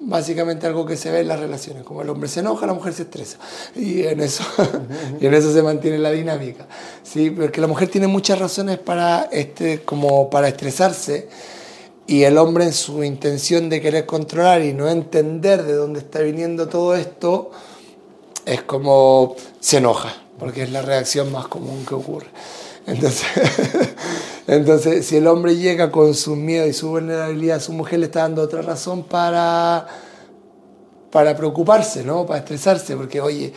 básicamente algo que se ve en las relaciones, como el hombre se enoja, la mujer se estresa, y en eso, y en eso se mantiene la dinámica, ¿sí? porque la mujer tiene muchas razones para, este, como para estresarse, y el hombre en su intención de querer controlar y no entender de dónde está viniendo todo esto, es como se enoja, porque es la reacción más común que ocurre. Entonces, entonces, si el hombre llega con su miedo y su vulnerabilidad, su mujer le está dando otra razón para, para preocuparse, ¿no? Para estresarse, porque, oye,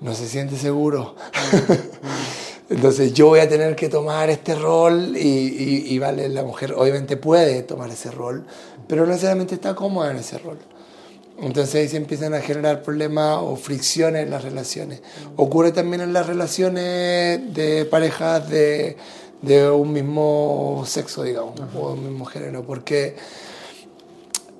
no se siente seguro. Entonces yo voy a tener que tomar este rol y, y, vale, la mujer obviamente puede tomar ese rol, pero no necesariamente está cómoda en ese rol. Entonces ahí se empiezan a generar problemas o fricciones en las relaciones. Ocurre también en las relaciones de parejas de, de un mismo sexo, digamos, o un mismo género, porque,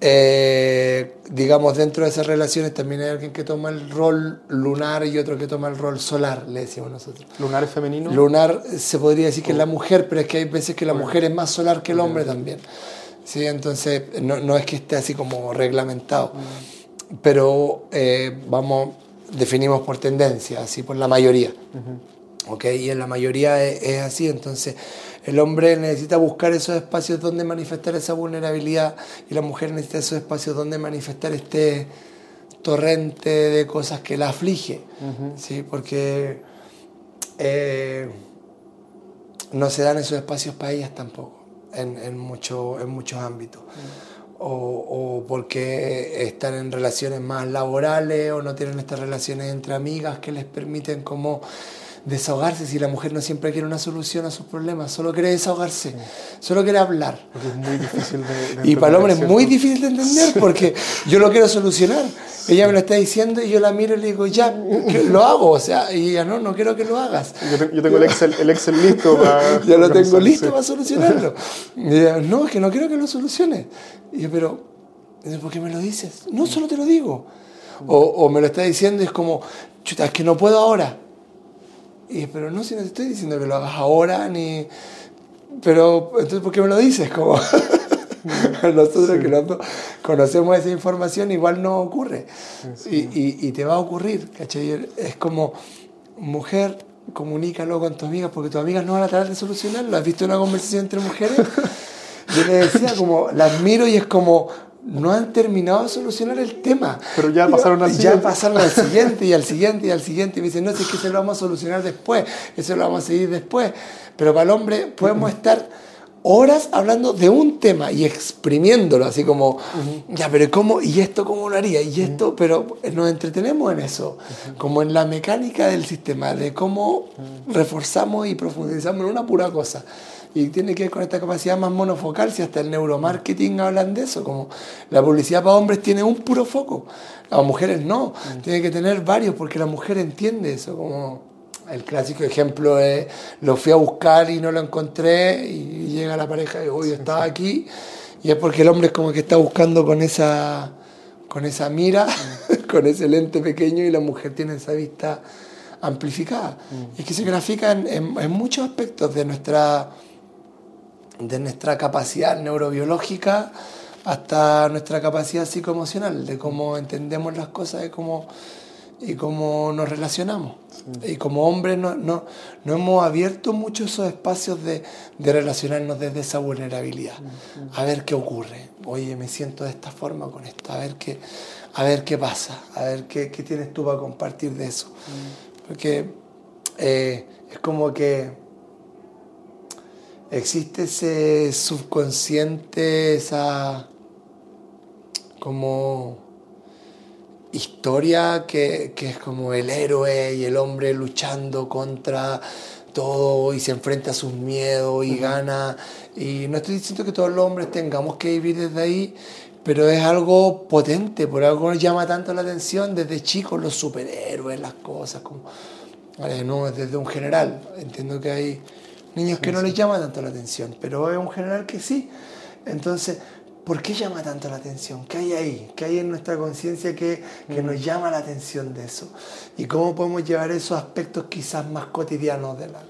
eh, digamos, dentro de esas relaciones también hay alguien que toma el rol lunar y otro que toma el rol solar, le decimos nosotros. ¿Lunar es femenino? Lunar se podría decir que es la mujer, pero es que hay veces que la mujer es más solar que el hombre también. Sí, entonces no, no, es que esté así como reglamentado, pero eh, vamos, definimos por tendencia, así por la mayoría. ¿ok? Y en la mayoría es, así, entonces el hombre necesita buscar esos espacios donde manifestar esa vulnerabilidad y la mujer necesita esos espacios donde manifestar este torrente de cosas que la aflige, ¿sí? Porque eh, no se dan esos espacios para ellas tampoco en, en, mucho, en muchos ámbitos. O, o, porque están en relaciones más laborales o no tienen estas relaciones entre amigas que les permiten como desahogarse si la mujer no siempre quiere una solución a sus problemas, solo quiere desahogarse, solo quiere hablar. Porque es muy difícil de, Y para el hombre es muy difícil de entender porque yo lo quiero solucionar. Ella me lo está diciendo y yo la miro y le digo, ya, lo hago. O sea, y ella, no, no quiero que lo hagas. Yo, tengo el Excel, el Excel listo para... ya lo tengo listo para solucionarlo. Y ella, no, es que no quiero que lo soluciones. Y yo, pero, ¿por qué me lo dices? No, solo te lo digo. O, o me lo está diciendo y es como, chuta, es que no puedo ahora. Y, pero no, si no te estoy diciendo que lo hagas ahora, ni... Pero, entonces, ¿por qué me lo dices? Como nosotros que no conocemos esa información, igual no ocurre. Y, y, y, te va a ocurrir, ¿cachai? Es como, mujer, comunícalo con tus amigas, porque tus amigas no van a tratar de solucionarlo. ¿Has visto una conversación entre mujeres? Yo le decía, como, las miro y es como, no han terminado de solucionar el tema. Pero ya pasaron al siguiente. Ya pasaron al siguiente y al siguiente y al siguiente. Y me dicen, no, es que eso lo vamos a solucionar después, eso lo vamos a seguir después. Pero para el hombre podemos estar horas hablando de un tema y exprimiéndolo, así como, ya, pero ¿cómo? ¿Y esto cómo lo haría? ¿Y esto? Pero nos entretenemos en eso, como en la mecánica del sistema, de cómo reforzamos y profundizamos en una pura cosa. Y tiene que ver con esta capacidad más monofocal, si hasta el neuromarketing hablan de eso, como la publicidad para hombres tiene un puro foco, las mujeres no, tiene que tener varios porque la mujer entiende eso, como el clásico ejemplo es, lo fui a buscar y no lo encontré y llega la pareja y yo estaba aquí y es porque el hombre es como que está buscando con esa, con esa mira, con ese lente pequeño y la mujer tiene esa vista amplificada. Mm. Y es que se grafica en, en, muchos aspectos de nuestra, de nuestra capacidad neurobiológica hasta nuestra capacidad psicoemocional, de cómo entendemos las cosas, de cómo y cómo nos relacionamos. Y como hombres no, no, no, hemos abierto mucho esos espacios de, de, relacionarnos desde esa vulnerabilidad. A ver qué ocurre. Oye, me siento de esta forma con esto. A ver qué, a ver qué pasa. A ver qué, qué tienes tú para compartir de eso. Porque eh, es como que existe ese subconsciente, esa como historia que, que, es como el héroe y el hombre luchando contra todo y se enfrenta a sus miedos y gana. Y no estoy diciendo que todos los hombres tengamos que vivir desde ahí, pero es algo potente, por algo nos llama tanto la atención desde chicos los superhéroes, las cosas, como, vale, no desde un general. Entiendo que hay niños que no les llama tanto la atención, pero es un general que sí. Entonces, ¿Por qué llama tanto la atención? ¿Qué hay ahí? ¿Qué hay en nuestra conciencia que, que nos llama la atención de eso? ¿Y cómo podemos llevar esos aspectos quizás más cotidianos de, la,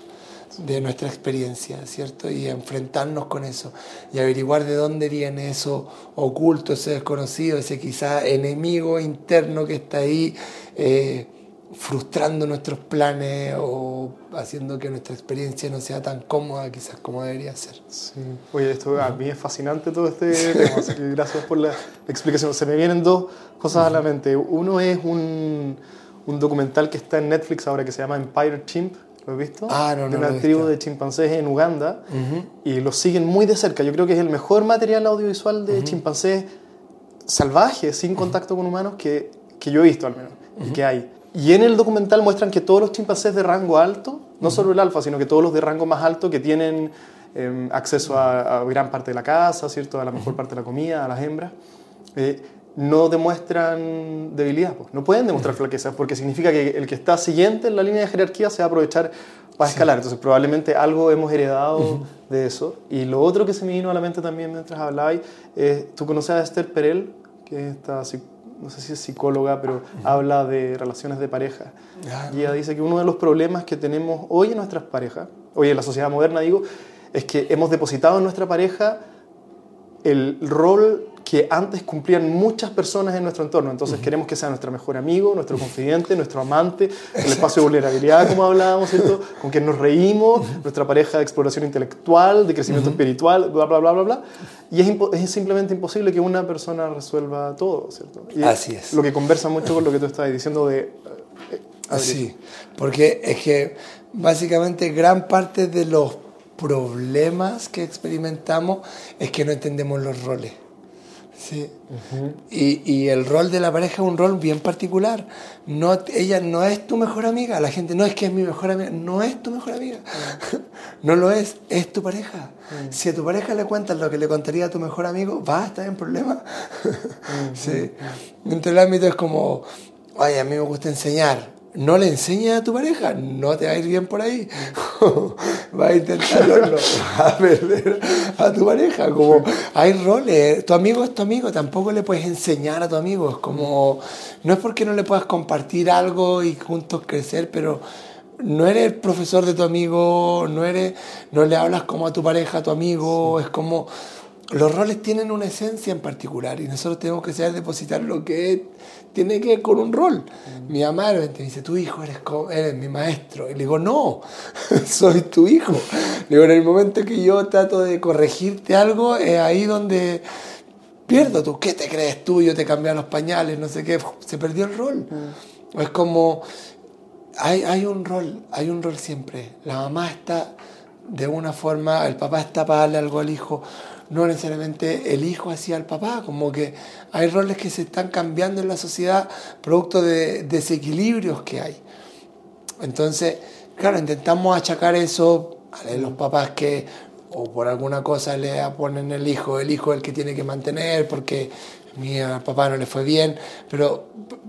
de nuestra experiencia, ¿cierto? Y enfrentarnos con eso y averiguar de dónde viene eso oculto, ese desconocido, ese quizás enemigo interno que está ahí. Eh, frustrando nuestros planes o haciendo que nuestra experiencia no sea tan cómoda quizás como debería ser. Sí. Oye, esto a mí es fascinante todo este tema, así que gracias por la explicación. Se me vienen dos cosas a la mente. Uno es un, un, documental que está en Netflix ahora que se llama Empire Chimp. ¿Lo has visto? Ah, no, de una tribu de chimpancés en Uganda y los siguen muy de cerca. Yo creo que es el mejor material audiovisual de chimpancés salvajes, sin contacto con humanos, que, que yo he visto al menos, y que hay. Y en el documental muestran que todos los chimpancés de rango alto, no solo el alfa, sino que todos los de rango más alto que tienen em, acceso a, gran parte de la casa, ¿cierto? a la mejor parte de la comida, a las hembras, eh, no demuestran debilidad, pues. no pueden demostrar flaqueza, porque significa que el que está siguiente en la línea de jerarquía se va a aprovechar para escalar. Entonces probablemente algo hemos heredado de eso. Y lo otro que se me vino a la mente también mientras hablabais, tú conoces a Esther Perel, que es esta no sé si es psicóloga, pero habla de relaciones de pareja. Y ella dice que uno de los problemas que tenemos hoy en nuestras parejas, hoy en la sociedad moderna digo, es que hemos depositado en nuestra pareja el rol que antes cumplían muchas personas en nuestro entorno. Entonces queremos que sea nuestro mejor amigo, nuestro confidente, nuestro amante, el espacio de vulnerabilidad, como hablábamos, ¿cierto? Con quien nos reímos, nuestra pareja de exploración intelectual, de crecimiento espiritual, bla, bla, bla, bla, bla. Y es, es, simplemente imposible que una persona resuelva todo, ¿cierto? Y Así es. Lo que conversa mucho con lo que tú estabas diciendo de... Eh, sí, porque es que básicamente gran parte de los problemas que experimentamos es que no entendemos los roles. Sí. y, y, el rol de la pareja es un rol bien particular. No, ella no es tu mejor amiga. La gente no es que es mi mejor amiga. No es tu mejor amiga. no lo es. Es tu pareja. Si a tu pareja le cuentas lo que le contaría a tu mejor amigo, va a estar en problema. sí. Dentro del ámbito es como, oye, a mí me gusta enseñar no le enseñes a tu pareja, no te va a ir bien por ahí. va a intentarlo, no, a perder a tu pareja. Como hay roles, tu amigo es tu amigo, tampoco le puedes enseñar a tu amigo. Es como, no es porque no le puedas compartir algo y juntos crecer, pero no eres el profesor de tu amigo, no, eres, no le hablas como a tu pareja, a tu amigo, es como los roles tienen una esencia en particular y nosotros tenemos que saber depositar lo que tiene que ver con un rol. Mi mamá me dice, tu hijo eres, eres mi maestro. Y le digo, no, soy tu hijo. Le digo, en el momento que yo trato de corregirte algo, es ahí donde pierdo tú. ¿Qué te crees tú? Yo te cambié los pañales, no sé qué. Se perdió el rol. Mm. Es como, hay, hay un rol, hay un rol siempre. La mamá está de una forma, el papá está para darle algo al hijo, no necesariamente el hijo hacia el papá, como que hay roles que se están cambiando en la sociedad producto de desequilibrios que hay. Entonces, claro, intentamos achacar eso a los papás que o por alguna cosa le ponen el hijo, el hijo el que tiene que mantener porque mi papá no le fue bien, pero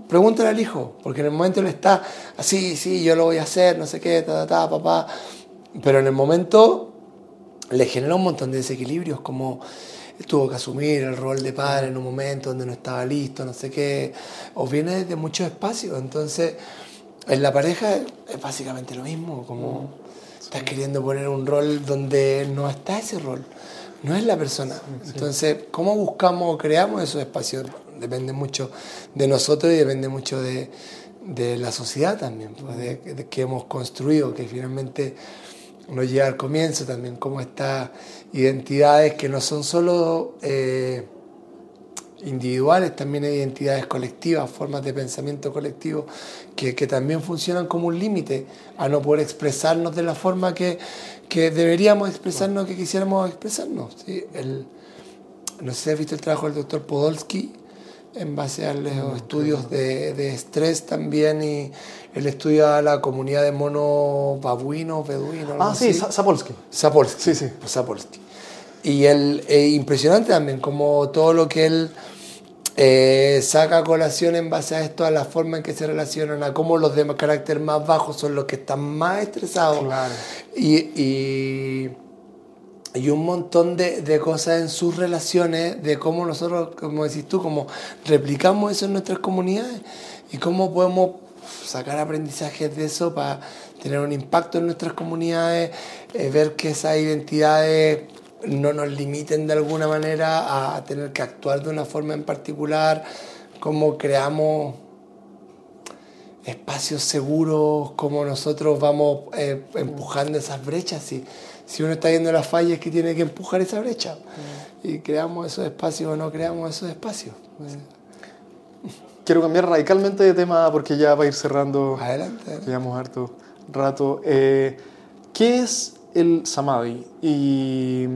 pregúntale al hijo, porque en el momento él está así, sí, yo lo voy a hacer, no sé qué, ta, ta, ta, papá, pero en el momento le genera un montón de desequilibrios, como tuvo que asumir el rol de padre en un momento donde no estaba listo, no sé qué, o viene de muchos espacios, entonces en la pareja es básicamente lo mismo, como estás queriendo poner un rol donde no está ese rol, no es la persona. Entonces, ¿cómo buscamos o creamos esos espacios? Depende mucho de nosotros y depende mucho de, la sociedad también, pues, de, que hemos construido, que finalmente nos llega al comienzo también, como estas identidades que no son solo eh, individuales, también hay identidades colectivas, formas de pensamiento colectivo que, también funcionan como un límite a no poder expresarnos de la forma que, deberíamos expresarnos, que quisiéramos expresarnos. ¿sí? El, no sé si has visto el trabajo del doctor Podolsky en base a los estudios de, estrés también y el estudio a la comunidad de monos babuinos, beduinos. Ah, sí, Sapolsky. Sapolsky. Sí, sí. Sapolsky. Y el, eh, impresionante también, como todo lo que él eh, saca colación en base a esto, a la forma en que se relacionan, a cómo los de carácter más bajo son los que están más estresados. Y, y, y, un montón de, de, cosas en sus relaciones, de cómo nosotros, como decís tú, cómo replicamos eso en nuestras comunidades y cómo podemos sacar aprendizajes de eso para tener un impacto en nuestras comunidades, eh, ver que esas identidades no nos limiten de alguna manera a tener que actuar de una forma en particular, cómo creamos espacios seguros, cómo nosotros vamos eh, empujando esas brechas. Si, si uno está viendo las fallas es que tiene que empujar esa brecha. Y creamos esos espacios o no creamos esos espacios. Quiero cambiar radicalmente de tema porque ya va a ir cerrando. Adelante. Llevamos harto rato. Eh, ¿Qué es el samadhi? ¿Y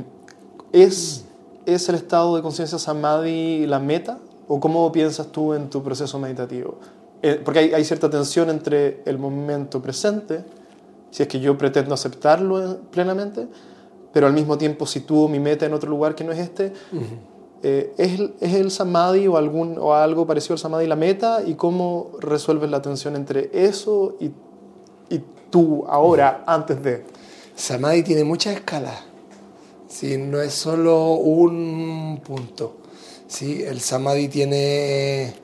es, es el estado de conciencia samadhi la meta? ¿O cómo piensas tú en tu proceso meditativo? Eh, porque hay, hay, cierta tensión entre el momento presente, si es que yo pretendo aceptarlo plenamente, pero al mismo tiempo sitúo mi meta en otro lugar que no es este. Eh, ¿es, ¿es, el samadhi o, algún, o algo parecido al samadhi la meta? ¿Y cómo resuelves la tensión entre eso y, y tú ahora, antes de? Samadhi tiene muchas escalas. ¿sí? no es solo un punto. ¿sí? El samadhi tiene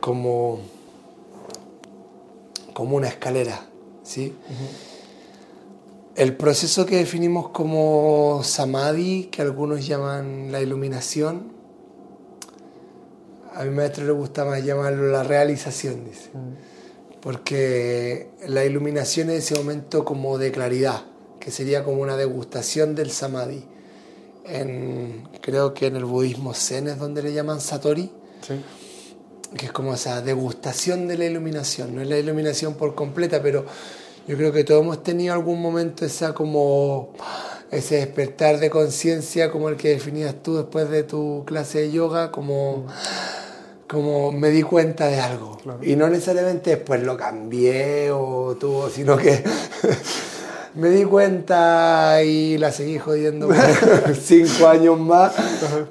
como, como una escalera. ¿sí? El proceso que definimos como samadhi, que algunos llaman la iluminación, a mi maestro le gusta más llamarlo la realización, dice. Porque la iluminación es ese momento como de claridad que sería como una degustación del samadhi. En, creo que en el budismo zen es donde le llaman satori, que es como esa degustación de la iluminación. No es la iluminación por completa, pero yo creo que todos hemos tenido algún momento esa como ese despertar de conciencia como el que definías tú después de tu clase de yoga, como, como me di cuenta de algo. Y no necesariamente después lo cambié o tuvo, sino que me di cuenta y la seguí jodiendo cinco años más.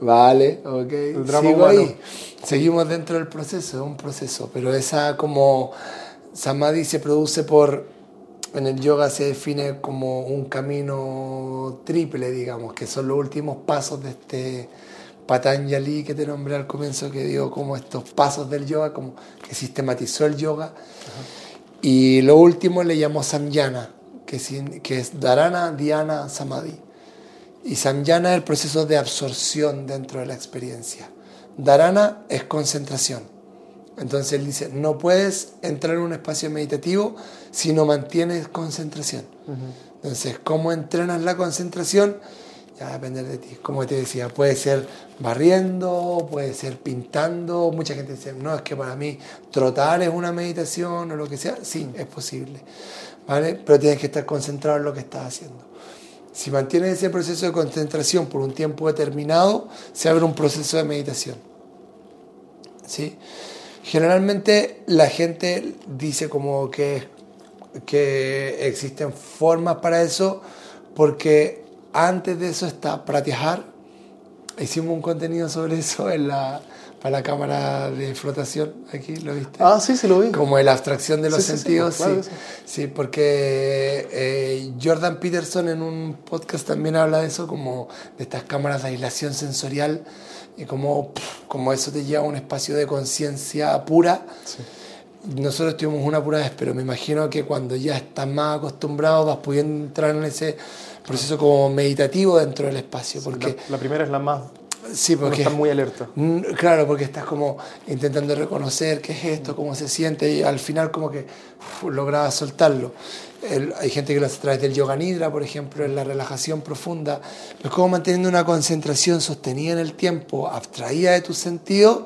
Vale, ok. Sigo ahí. Seguimos dentro del proceso, es un proceso, pero esa como samadhi se produce por, en el yoga se define como un camino triple, digamos, que son los últimos pasos de este Patanjali que te nombré al comienzo, que dio como estos pasos del yoga, como que sistematizó el yoga. Y lo último le llamó samyana, que, es Dharana, Dhyana, Samadhi. Y Samyana es el proceso de absorción dentro de la experiencia. Dharana es concentración. Entonces él dice, no puedes entrar en un espacio meditativo si no mantienes concentración. Entonces, ¿cómo entrenas la concentración? Ya va a depender de ti. Como te decía, puede ser barriendo, puede ser pintando. Mucha gente dice, no, es que para mí trotar es una meditación o lo que sea. Sí, es posible. ¿Vale? Pero tienes que estar concentrado en lo que estás haciendo. Si mantienes ese proceso de concentración por un tiempo determinado, se abre un proceso de meditación. ¿Sí? Generalmente la gente dice como que, que existen formas para eso porque antes de eso está Pratyahar. Hicimos un contenido sobre eso en la, para la cámara de flotación, aquí, ¿lo viste? Ah, sí, sí lo vi. Como la abstracción de los Sí, sí, sí, sentidos, sí, claro sí, que sí. porque eh, Jordan Peterson en un podcast también habla de eso, como de estas cámaras de aislación sensorial y como, como eso te lleva a un espacio de conciencia pura. Sí. Nosotros tuvimos una pura vez, pero me imagino que cuando ya estás más acostumbrado vas pudiendo entrar en ese proceso como meditativo dentro del espacio, porque La, la primera es la más... sí, porque está muy alerta. Claro, porque estás como intentando reconocer qué es esto, cómo se siente y al final como que uf, lograbas soltarlo. El- hay gente que lo hace a través del yoga nidra, por ejemplo, en la relajación profunda. Pero como manteniendo una concentración sostenida en el tiempo, abstraída de tus sentidos,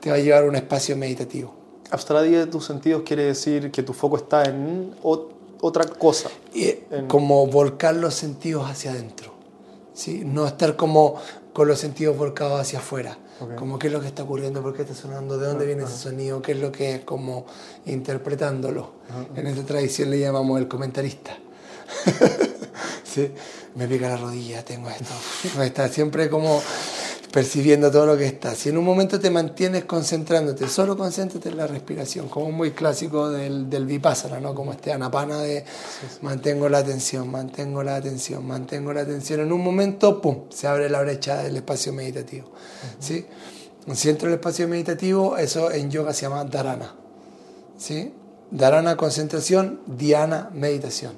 te va a llevar a un espacio meditativo. Abstraída de tus sentidos quiere decir que tu foco está en ot- otra cosa. Y eh, En- como volcar los sentidos hacia adentro. ¿sí? No estar como con los sentidos volcados hacia afuera. Como qué es lo que está ocurriendo, por qué está sonando, de dónde viene ese sonido, qué es lo que es, como interpretándolo. En esta tradición le llamamos el comentarista. ¿Sí? Me pica la rodilla, tengo esto. Está siempre como percibiendo todo lo que está. Si en un momento te mantienes concentrándote, solo concéntrate en la respiración, como muy clásico del, del vipassana, ¿no? Como este anapana de mantengo la atención, mantengo la atención, mantengo la atención. En un momento, ¡pum!, se abre la brecha del espacio meditativo. ¿Sí? Si entro en el espacio meditativo, eso en yoga se llama dharana. ¿sí? Dharana, concentración, dhyana, meditación.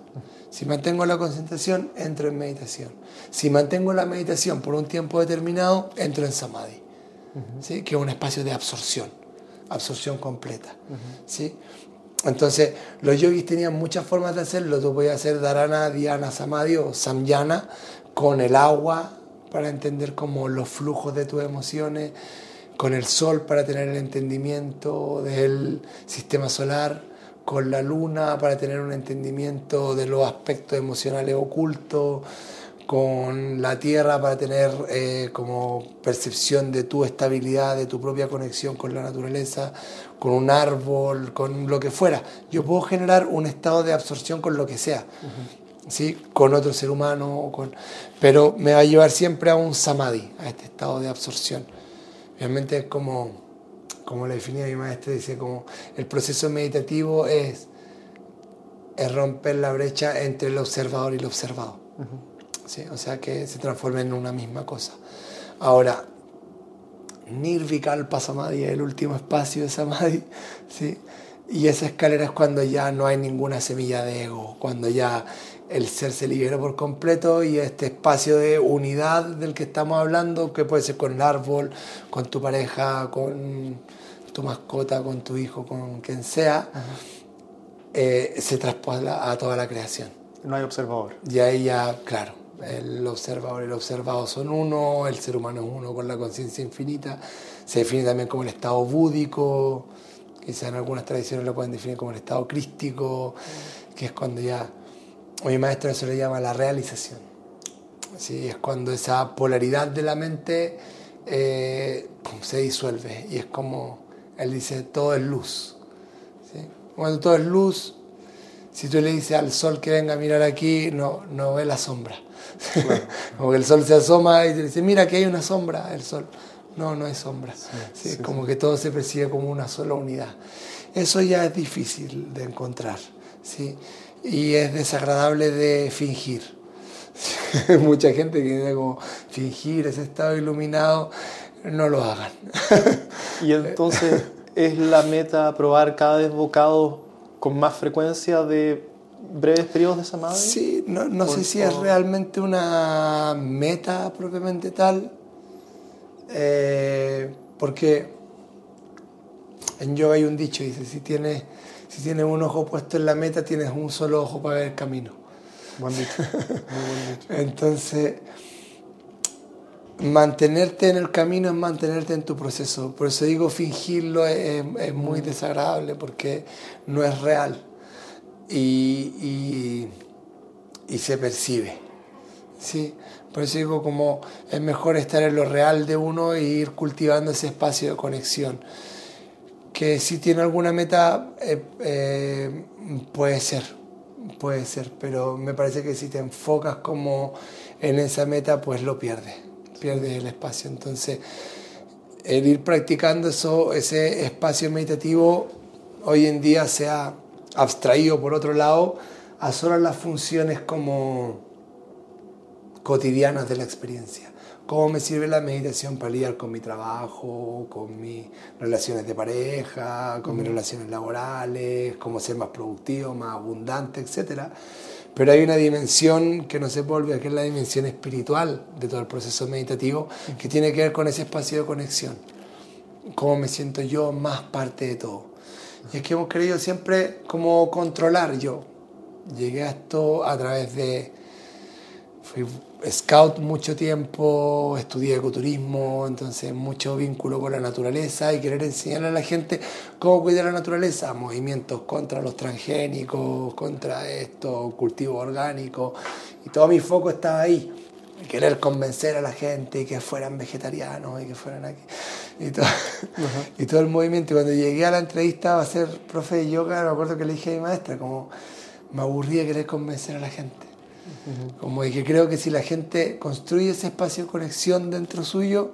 Si mantengo la concentración, entro en meditación. Si mantengo la meditación por un tiempo determinado, entro en samadhi, ¿sí? que es un espacio de absorción, absorción completa. ¿sí? Entonces, los yogis tenían muchas formas de hacerlo. Tú podías hacer dharana, dhyana, samadhi o samyana con el agua para entender como los flujos de tus emociones, con el sol para tener el entendimiento del sistema solar, con la luna para tener un entendimiento de los aspectos emocionales ocultos, con la tierra para tener eh, como percepción de tu estabilidad, de tu propia conexión con la naturaleza, con un árbol, con lo que fuera. Yo puedo generar un estado de absorción con lo que sea. ¿sí? con otro ser humano, con... pero me va a llevar siempre a un samadhi, a este estado de absorción. Realmente es como, como lo definía mi maestra, dice como el proceso meditativo es, es romper la brecha entre el observador y el observado. ¿sí? O sea que se transforma en una misma cosa. Ahora, Nirvikalpa Samadhi es el último espacio de Samadhi, ¿sí? y esa escalera es cuando ya no hay ninguna semilla de ego, cuando ya el ser se libera por completo y este espacio de unidad del que estamos hablando, que puede ser con el árbol, con tu pareja, con tu mascota, con tu hijo, con quien sea, eh, se traspola a toda la creación. No hay observador. Y ahí ya, claro, el observador y el observado son uno, el ser humano es uno con la conciencia infinita, se define también como el estado búdico, quizá en algunas tradiciones lo pueden definir como el estado crístico, que es cuando ya, mi maestro eso le llama la realización. Sí, es cuando esa polaridad de la mente eh, pum, se disuelve y es como, él dice, todo es luz. ¿sí? Cuando todo es luz, si tú le dices al sol que venga a mirar aquí, no, no ve la sombra. como que el sol se asoma y te dice, mira que hay una sombra, el sol. No, no hay sombra. Sí, es como que todo se percibe como una sola unidad. Eso ya es difícil de encontrar. ¿sí? Y es desagradable de fingir. Mucha gente que tiene como fingir ese estado iluminado, no lo hagan. Y entonces es la meta probar cada vez bocados con más frecuencia de breves periodos de samadhi. Sí, no, no sé si es realmente una meta propiamente tal, eh, porque en yoga hay un dicho, dice, si tienes, si tienes un ojo puesto en la meta, tienes un solo ojo para ver el camino. Buen dicho. Muy buen dicho. Entonces, mantenerte en el camino es mantenerte en tu proceso. Por eso digo, fingirlo es, es muy desagradable porque no es real y, y, y, se percibe. ¿sí? Por eso digo, como es mejor estar en lo real de uno e ir cultivando ese espacio de conexión. Que si tiene alguna meta, eh, eh, puede ser, puede ser, pero me parece que si te enfocas como en esa meta, pues lo pierdes pierdes el espacio. Entonces, el ir practicando eso, ese espacio meditativo hoy en día se ha abstraído por otro lado a solo las funciones como cotidianas de la experiencia. ¿Cómo me sirve la meditación para lidiar con mi trabajo, con mis relaciones de pareja, con mis relaciones laborales, cómo ser más productivo, más abundante, etcétera? Pero hay una dimensión que no se vuelve, que es la dimensión espiritual de todo el proceso meditativo, que tiene que ver con ese espacio de conexión. Cómo me siento yo más parte de todo. Y es que hemos querido siempre como controlar yo. Llegué a esto a través de... scout mucho tiempo, estudié ecoturismo, entonces mucho vínculo con la naturaleza y querer enseñarle a la gente cómo cuidar la naturaleza, movimientos contra los transgénicos, contra esto, cultivo orgánico, y todo mi foco estaba ahí, querer convencer a la gente y que fueran vegetarianos y que fueran aquí. Y todo, y todo el movimiento. Y cuando llegué a la entrevista a ser profe de yoga, me acuerdo que le dije a mi maestra, como me aburría querer convencer a la gente como de que creo que si la gente construye ese espacio de conexión dentro suyo,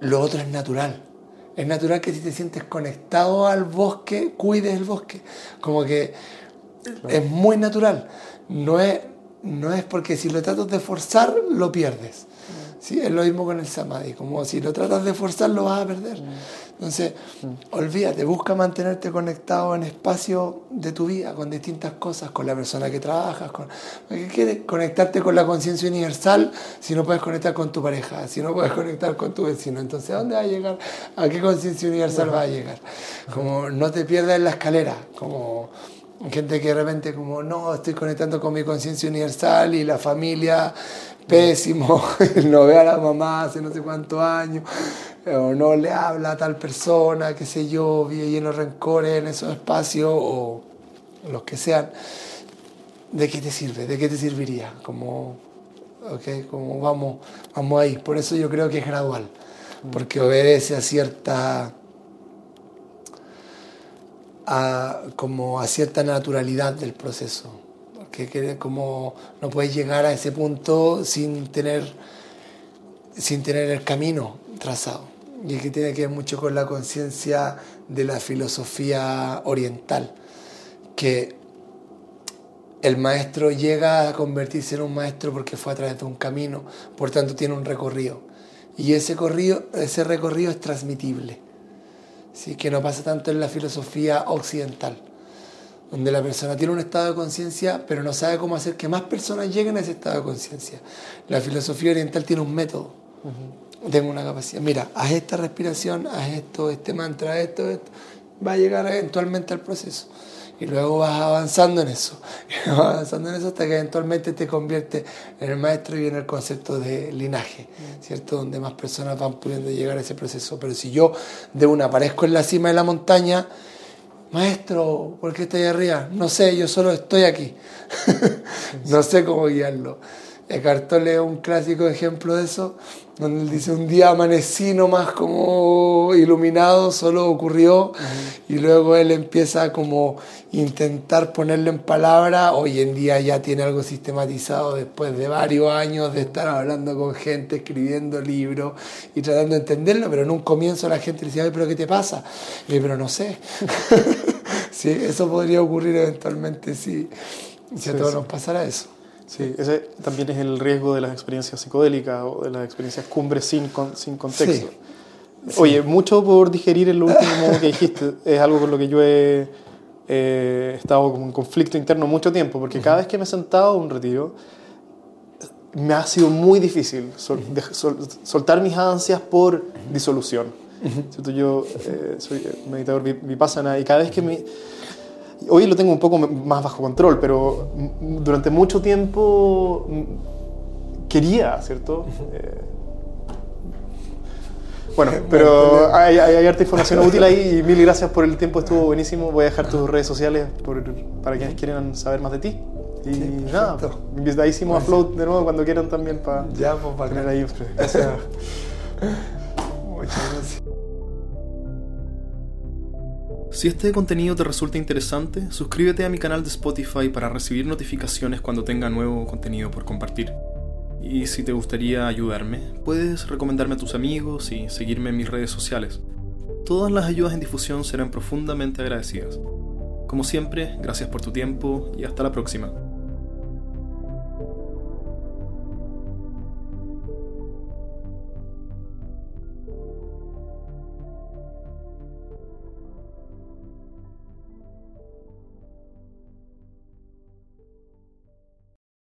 lo otro es natural. Es natural que si te sientes conectado al bosque, cuides el bosque. Como que es muy natural. No es, no es porque si lo tratas de forzar, lo pierdes. ¿Sí? Es lo mismo con el samadhi. Como si lo tratas de forzar, lo vas a perder. Entonces, olvídate, busca mantenerte conectado en espacio de tu vida, con distintas cosas, con la persona que trabajas, con... ¿Qué quieres? Conectarte con la conciencia universal si no puedes conectar con tu pareja, si no puedes conectar con tu vecino. Entonces, ¿a dónde va a llegar? ¿A qué conciencia universal va a llegar? Como no te pierdas en la escalera, como gente que de repente como, no, estoy conectando con mi conciencia universal y la familia pésimo, no ve a la mamá hace no sé cuántos años, o no le habla a tal persona, qué sé yo, vive lleno de rencores en esos espacios, o los que sean, ¿de qué te sirve? ¿De qué te serviría? Como, okay, como vamos, vamos ahí. Por eso yo creo que es gradual, porque obedece a cierta... A, como a cierta naturalidad del proceso que, como no puedes llegar a ese punto sin tener, sin tener el camino trazado. Y que tiene que ver mucho con la conciencia de la filosofía oriental, que el maestro llega a convertirse en un maestro porque fue a través de un camino, por tanto tiene un recorrido. Y ese, recorrido, ese recorrido es transmitible, ¿sí? que no pasa tanto en la filosofía occidental donde la persona tiene un estado de conciencia, pero no sabe cómo hacer que más personas lleguen a ese estado de conciencia. La filosofía oriental tiene un método, tengo una capacidad. Mira, haz esta respiración, haz esto, este mantra, esto, esto. Va a llegar eventualmente al proceso. Y luego vas avanzando en eso. vas avanzando en eso hasta que eventualmente te convierte en el maestro y en el concepto de linaje, ¿cierto? Donde más personas van pudiendo llegar a ese proceso. Pero si yo de una aparezco en la cima de la montaña, maestro, ¿por qué está ahí arriba? No sé, yo solo estoy aquí. no sé cómo guiarlo. Eckhart Tolle es un clásico ejemplo de eso, donde él dice, un día amanecí más como iluminado, solo ocurrió, y luego él empieza como intentar ponerlo en palabra, hoy en día ya tiene algo sistematizado después de varios años de estar hablando con gente, escribiendo libros y tratando de entenderlo, pero en un comienzo la gente le decía, pero ¿qué te pasa? Y yo, pero no sé. sí, eso podría ocurrir eventualmente si, si a todos nos pasara eso. Sí, ese también es el riesgo de las experiencias psicodélicas o de las experiencias cumbres sin, sin contexto. Oye, mucho por digerir en lo último que dijiste. Es algo con lo que yo he estado en conflicto interno mucho tiempo, porque cada vez que me he sentado a un retiro, me ha sido muy difícil soltar mis ansias por disolución. Yo eh, soy meditador vipassana y cada vez que me Hoy lo tengo un poco más bajo control, pero durante mucho tiempo quería, ¿cierto? Eh, bueno, pero hay, hay, harta información útil ahí y mil gracias por el tiempo, estuvo buenísimo. Voy a dejar tus redes sociales para quienes quieran saber más de ti. Y nada, invitadísimo a Float de nuevo cuando quieran también para ya, pues, para tener ahí. Gracias. Muchas gracias. Si este contenido te resulta interesante, suscríbete a mi canal de Spotify para recibir notificaciones cuando tenga nuevo contenido por compartir. Y si te gustaría ayudarme, puedes recomendarme a tus amigos y seguirme en mis redes sociales. Todas las ayudas en difusión serán profundamente agradecidas. Como siempre, gracias por tu tiempo y hasta la próxima.